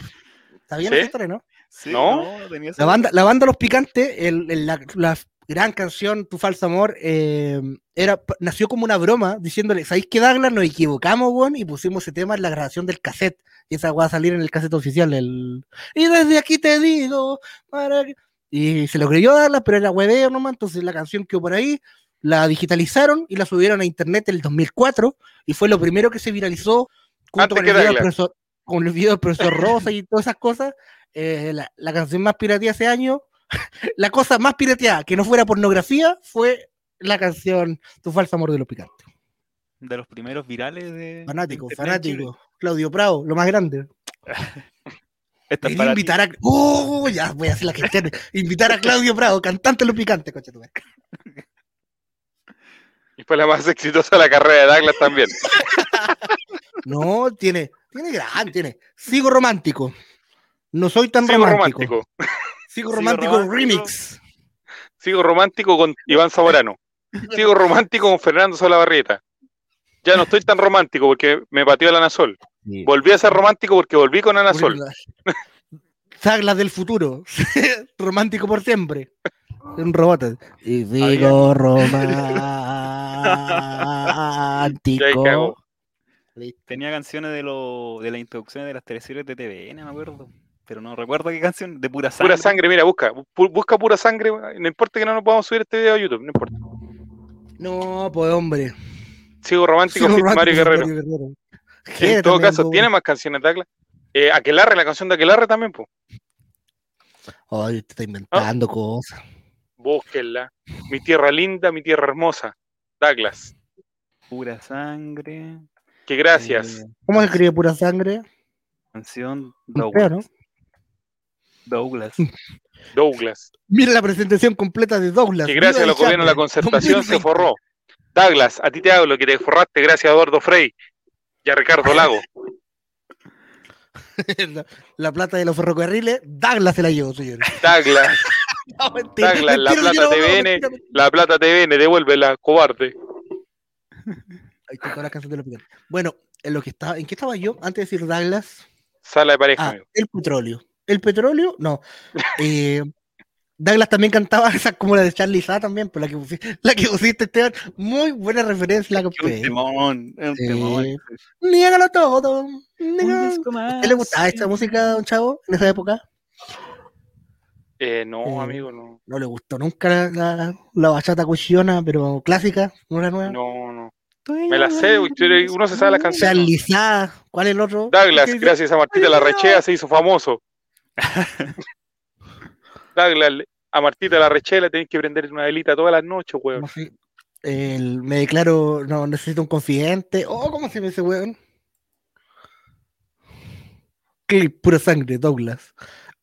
¿Está bien ¿Sí? esa historia, no? Sí, ¿No? no, tenía La banda, la banda Los Picantes, el- el- la, la gran canción Tu falso amor, eh, era, nació como una broma diciéndole, ¿sabéis qué Douglas? Nos equivocamos, weón, y pusimos ese tema en la grabación del cassette. Y esa va a salir en el cassette oficial. El... Y desde aquí te digo, para que-". Y se lo creyó Douglas, pero era hueveo nomás, entonces la canción quedó por ahí, la digitalizaron y la subieron a internet en el 2004, y fue lo primero que se viralizó junto con el, video del profesor, con el video del profesor Rosa y todas esas cosas. Eh, la, la canción más pirateada ese año, [LAUGHS] la cosa más pirateada que no fuera pornografía fue la canción Tu falso amor de los picantes. De los primeros virales de. Fanático, de fanático. Claudio Prado, lo más grande. [LAUGHS] Esta es ti. invitar a. ¡Oh! Ya voy a hacer la gestión. Invitar a Claudio Prado, cantante de los picantes, coche. [LAUGHS] Y fue la más exitosa de la carrera de Douglas también. [LAUGHS] No, tiene, tiene gran, tiene. Sigo romántico. No soy tan Sigo romántico. romántico. Sigo Sigo romántico, romántico. remix. Sigo romántico con Iván Zamorano. Sigo romántico con Fernando Solabarrieta. Ya no estoy tan romántico porque me pateó el Anasol. Volví a ser romántico porque volví con Anasol. Saglas del futuro. [LAUGHS] Romántico por siempre. Un robot. Y digo romántico. [LAUGHS] Tenía canciones de, lo, de las introducciones de las teleseries de TVN, me acuerdo. Pero no recuerdo qué canción, de pura sangre. Pura sangre, mira, busca. Busca pura sangre. No importa que no nos podamos subir este video a YouTube, no importa. No, pues hombre. Sigo romántico, Sigo [LAUGHS] Mario Guerrero. En todo caso, ¿tiene más canciones de Aquila? Eh, Aquelarre, la canción de Aquelarre también, pues. Ay, te está inventando cosas. Búsquenla. Mi tierra linda, mi tierra hermosa. Douglas. Pura sangre. Que gracias. Eh, ¿Cómo se escribe pura sangre? Canción Douglas. Douglas. [LAUGHS] Douglas. Mira la presentación completa de Douglas. Que gracias a los gobiernos de la concertación se forró. Douglas, a ti te hablo, que te forraste gracias a Eduardo Frey y a Ricardo Lago. [LAUGHS] la, plata de los ferrocarriles, Douglas se la llevó, señor. Douglas. [LAUGHS] Douglas, la plata te viene, la plata te viene, devuélvela, cobarde. Bueno, en lo que estaba, ¿en qué estaba yo antes de decir Douglas? Sala de pareja. Ah, el petróleo. El petróleo, no. Eh, Douglas también cantaba [LAUGHS] esa como la de Charlie Sa también, por la que pusiste, la que pusiste Esteban. Muy buena referencia la que Un temón, un temón. Niégalo todo. ¿A le gustaba esta música, don Chavo, en esa época? Eh, no, eh, amigo, no. No le gustó nunca la, la, bachata cuchillona, pero clásica, no la nueva. No, no. Me la sé, uno se sabe la canción. Charlizada, ¿cuál es el otro? Douglas, gracias [LAUGHS] a Martita La Rechea se hizo famoso. Douglas, a Martita La Rechea tenéis que prender una velita todas las noches, weón. me declaro, no, necesito un confidente. Oh, ¿cómo se me dice, weón? Clip, pura sangre, Douglas.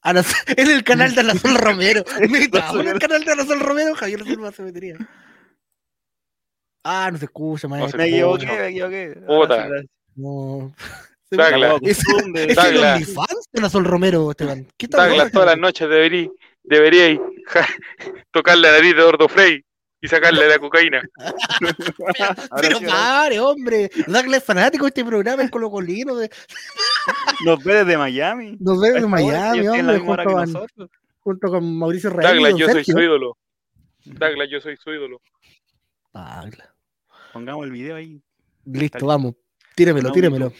[LAUGHS] en el canal de Anasol [LAUGHS] Romero. [LAUGHS] en el canal de Anasol Romero, Javier Silva se metería. Ah, no se escucha, maestro. No me equivoqué, me equivoqué. Puta. No. Douglas. Es, es el OnlyFans de Sol Romero, Esteban. ¿Qué tal? Douglas, todas las noches debería, debería tocarle la nariz de Ordo Frey y sacarle la cocaína. pero, pare, hombre. Douglas es fanático de este programa, es colocolino. De... Nos ve desde Miami. Nos ve desde Miami, hombre. Junto, junto, con Mauricio Reyes. Douglas, yo soy su ídolo. Douglas, yo soy su ídolo. Douglas. Pongamos el video ahí. Listo, vamos. Tíremelo, tíremelo.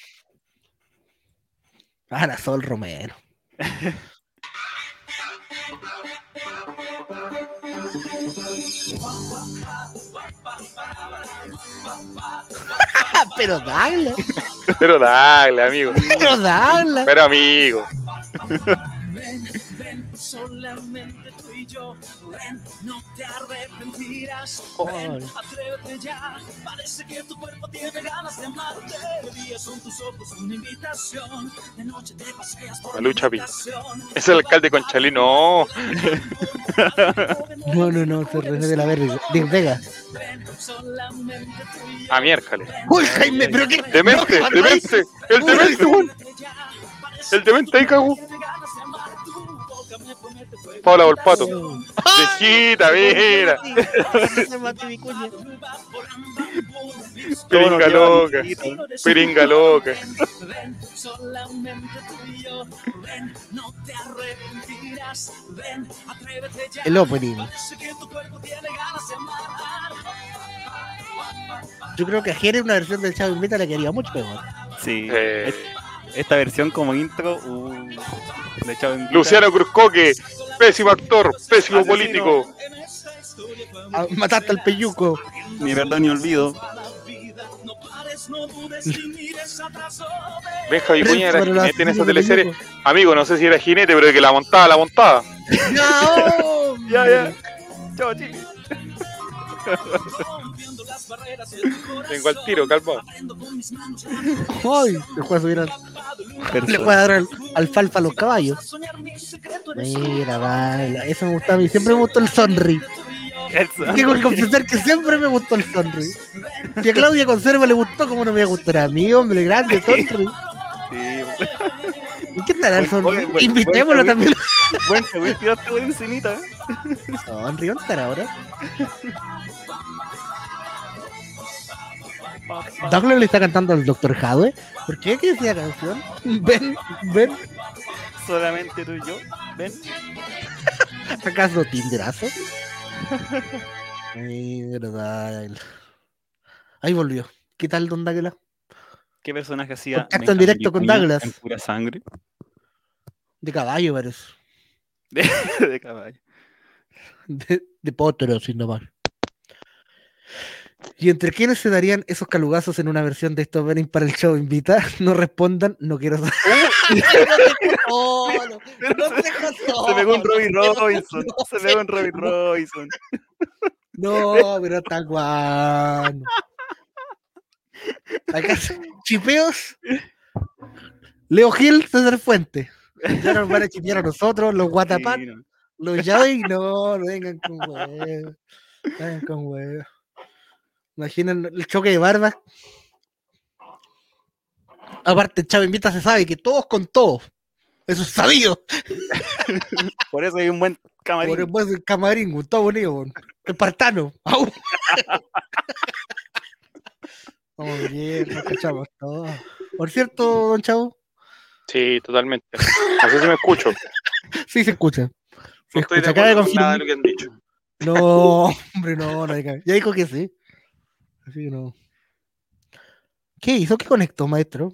Ana Sol Romero. [LAUGHS] [LAUGHS] Pero dale. Pero dale, amigo. Pero dale. Pero amigo. solamente tú y yo. Ven, no te arrepentirás. Ven, atrévete ya. Parece que tu cuerpo tiene ganas de amarte. De día son tus ojos una invitación. De noche te paseas por la lucha Es el alcalde Conchalino. [LAUGHS] No, no, no, se refiere de la verde. De Vega. A miércoles. Uy, Jaime, pero qué. Demente, demente. El demente, El demente ahí cagó. Paula Volpato. Viejita, mira. Piringa loca. Piringa loca. El opening. Yo creo que a Jerez una versión del Chavo Invita le quería mucho peor. Sí. Eh. Esta versión como intro. Uh, Luciano Cruzcoque, pésimo actor, pésimo político. Ah, mataste al peyuco. Ni verdad ni olvido. Benja Vicuña era jinete en esa teleserie. Amigo, no sé si era jinete, pero que la montaba, la montaba. [LAUGHS] No, ya, ya. Chao, Chile. [LAUGHS] Tengo al tiro, calma. Ay, le voy a subir al. Le voy a dar al, alfalfa a los caballos. Mira, vaya. Eso me gusta a mí. Siempre me gustó el sonri. Tengo que confesar que siempre me gustó el sonri. Si a Claudia Conserva le gustó, ¿cómo no me va a gustar a mí, hombre? Grande, sonri. Sí. ¿Qué estará el buen- Invitémoslo buen- también. Buen te voy a tiraste por encinita. Río, ¿dónde estará ahora? Douglas le está cantando al Dr. Howe. ¿Por qué? ¿Qué decía la canción? [LAUGHS] Ven, ven. Solamente tú y yo. Ven. [LAUGHS] ¿Acaso Tinderazo? [LAUGHS] Ay, verdad. Ahí volvió. ¿Qué tal, Don Douglas? ¿Qué personaje hacía? Contacto en directo con Douglas. En pura sangre. De caballo, parece. de caballo. De, de potro, sin no mal. ¿Y entre quiénes se darían esos calugazos en una versión de esto opening para el show? Invita, [LAUGHS] no respondan, no quiero saber. [LAUGHS] [LAUGHS] no, no, no Se pegó un Robbie Robinson. Se pegó un Robbie Robinson. No, pero está guano. Acá chipeos. Leo Gil, César Fuente. Ya nos van a chipear a nosotros, los Guatapat, Sí, no. los Yaoi, no, no vengan con huevos. Vengan con huevos. Imaginen el choque de barbas. Aparte, Chavo Invita se sabe que todos con todos. Eso es sabido. [LAUGHS] Por eso hay un buen camarín. Por el buen camarín, Gustavo Unido. Espartano. Vamos [LAUGHS] bien, nos cachamos todos. Por cierto, don Chavo, Sí, totalmente. No sé si me escucho. sí se escucha. Se No estoy de escucha, acaba de acuerdo con nada de lo que han dicho. No, hombre, no, no. Ya dijo que sí. Así que no. ¿Qué hizo? ¿Qué conectó, maestro?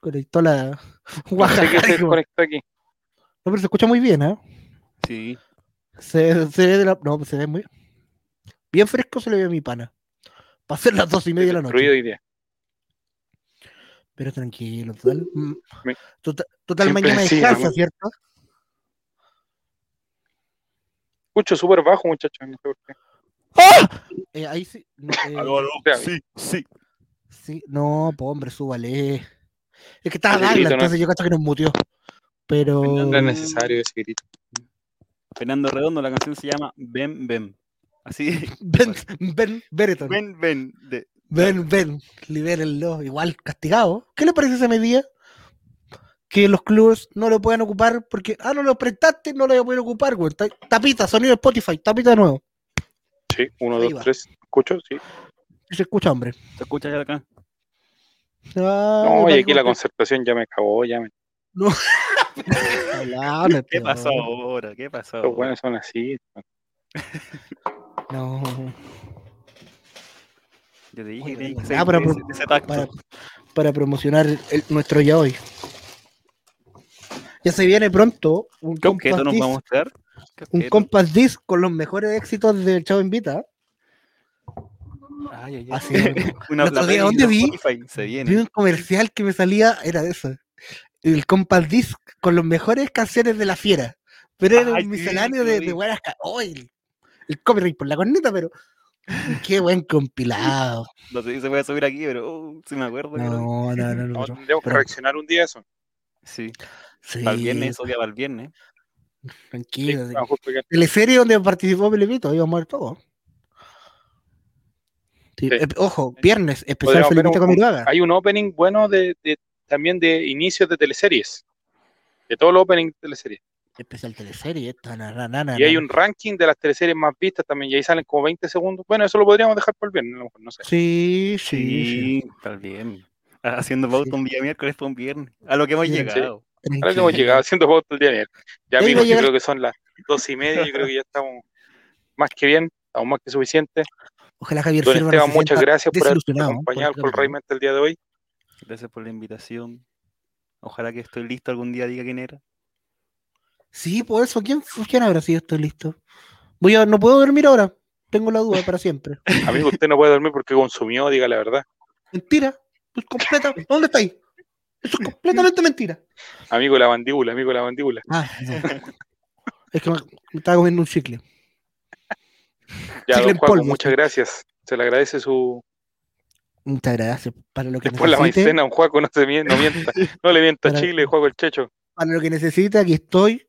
Conectó la [LAUGHS] No sé se conectó aquí. No, pero se escucha muy bien, ¿eh? Sí. Se, se ve de la. No, se ve muy. Bien fresco se le ve a mi pana. Va a ser las dos y media de la noche. Ruido día. Pero tranquilo, total. mm, Me- Total, total mañana descansa, ¿no? ¿cierto? Escucho súper bajo, muchachos. No sé por qué. ¡Ah! Eh, ahí sí. No, eh, Sí, sí. sí, no, pues hombre, súbale. Es que estaba grito no- entonces yo cacho que nos mutió. Pero. No es necesario ese grito. Fernando Redondo, la canción se llama Ven, ven. Así. Ben, Ben, Bereton. Ven, ven. De... Ven, ven, libérenlo. Igual, castigado. ¿Qué le parece esa medida? Que los clubes no lo puedan ocupar porque, ah, no lo prestaste, no lo voy a poder ocupar, güey. Ta- Tapita, sonido de Spotify, tapita de nuevo. Sí, uno, Ahí dos, va. tres. ¿Escucho? Sí. Se escucha, hombre. ¿Se escucha ya acá? Ah, No, y aquí la concertación ya me cagó, ya me... [LAUGHS] ¿Qué pasó ahora? ¿Qué pasó? Los ahora? buenos son así. No. Yo te dije Oye, que ah, para ese- ese tacto. para, para promocionar el- nuestro ya hoy. Ya se viene pronto un ¿Qué objeto nos va a mostrar? ¿Qué un compass disc con los mejores éxitos del Chavo Invita. Ay, ay, ay. Así [LAUGHS] Una día, playlist ¿dónde de vi? Spotify, Se viene. Vi un comercial que me salía, era de eso. El compass disc con las mejores canciones de la fiera. Pero era Ay, un misceláneo sí, de, de buenas oh, el, el copyright por la corneta, pero qué buen compilado. No sé si se puede subir aquí, pero uh, sí me acuerdo. No, no, no, no. No, no. tendríamos que reaccionar un día a eso. Sí, Sí, para el viernes, eso ya para el viernes. Sí, tranquilo. porque- Teleserie donde participó Felipito, íbamos a ver todo. Sí, Sí. eh, ojo, viernes, especial Felipito un- Camiroaga. Hay un opening bueno de, de- también de inicios de teleseries. De todos los openings de teleseries. Especial teleserie, esta, na, na, na, na, Y hay un ranking de las teleseries más vistas también. Y ahí salen como 20 segundos. Bueno, eso lo podríamos dejar por el viernes, a lo mejor, no sé. Sí, sí, sí. Sí, para el viernes. Ah, Haciendo pauta un día miércoles para un viernes. A lo que hemos Sí, sí. llegado. Ahora hemos llegado haciendo votos el día de ayer. Ya amigos, yo creo que son las dos y media. Yo creo que ya estamos más que bien. Estamos más que suficientes. Ojalá Javier Don Esteban, muchas gracias por habernos acompañado por por el día de hoy. Gracias por la invitación. Ojalá que estoy listo algún día, diga quién era. Sí, por eso. ¿Quién, ¿Quién habrá sido? Estoy listo. Voy a, no puedo dormir ahora. Tengo la duda para siempre. [LAUGHS] Amigo, usted no puede dormir porque consumió, diga la verdad. Mentira. Es completa. ¿Dónde está ahí? Eso es completamente mentira. Amigo la mandíbula, amigo la mandíbula. Ah, no. Es que me, me estaba comiendo un chicle. Ya, Chicle don en Juaco, polvo, muchas gracias. Se le agradece su. Muchas gracias. Para lo que Después la necesite, maicena, don Juaco, no se no mienta. No le mienta a Para- Chile, Juaco el Checho. para lo que necesite, aquí estoy.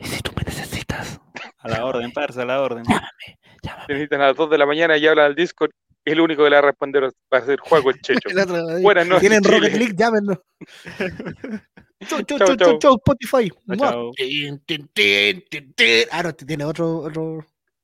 Y si tú me necesitas, A la orden, parce, a la orden. llámame. Se necesitan a las 2 de la mañana y habla al Discord. El único que le va a responder va a ser Juaco el Checho. [LAUGHS] El otro día. Buenas noches, Tienen Chile. Rocket League, llámenlo. Chau, [LAUGHS] chau, Chau, chau, chau, chau. chau, Spotify. Ah, no, tiene otro, otro.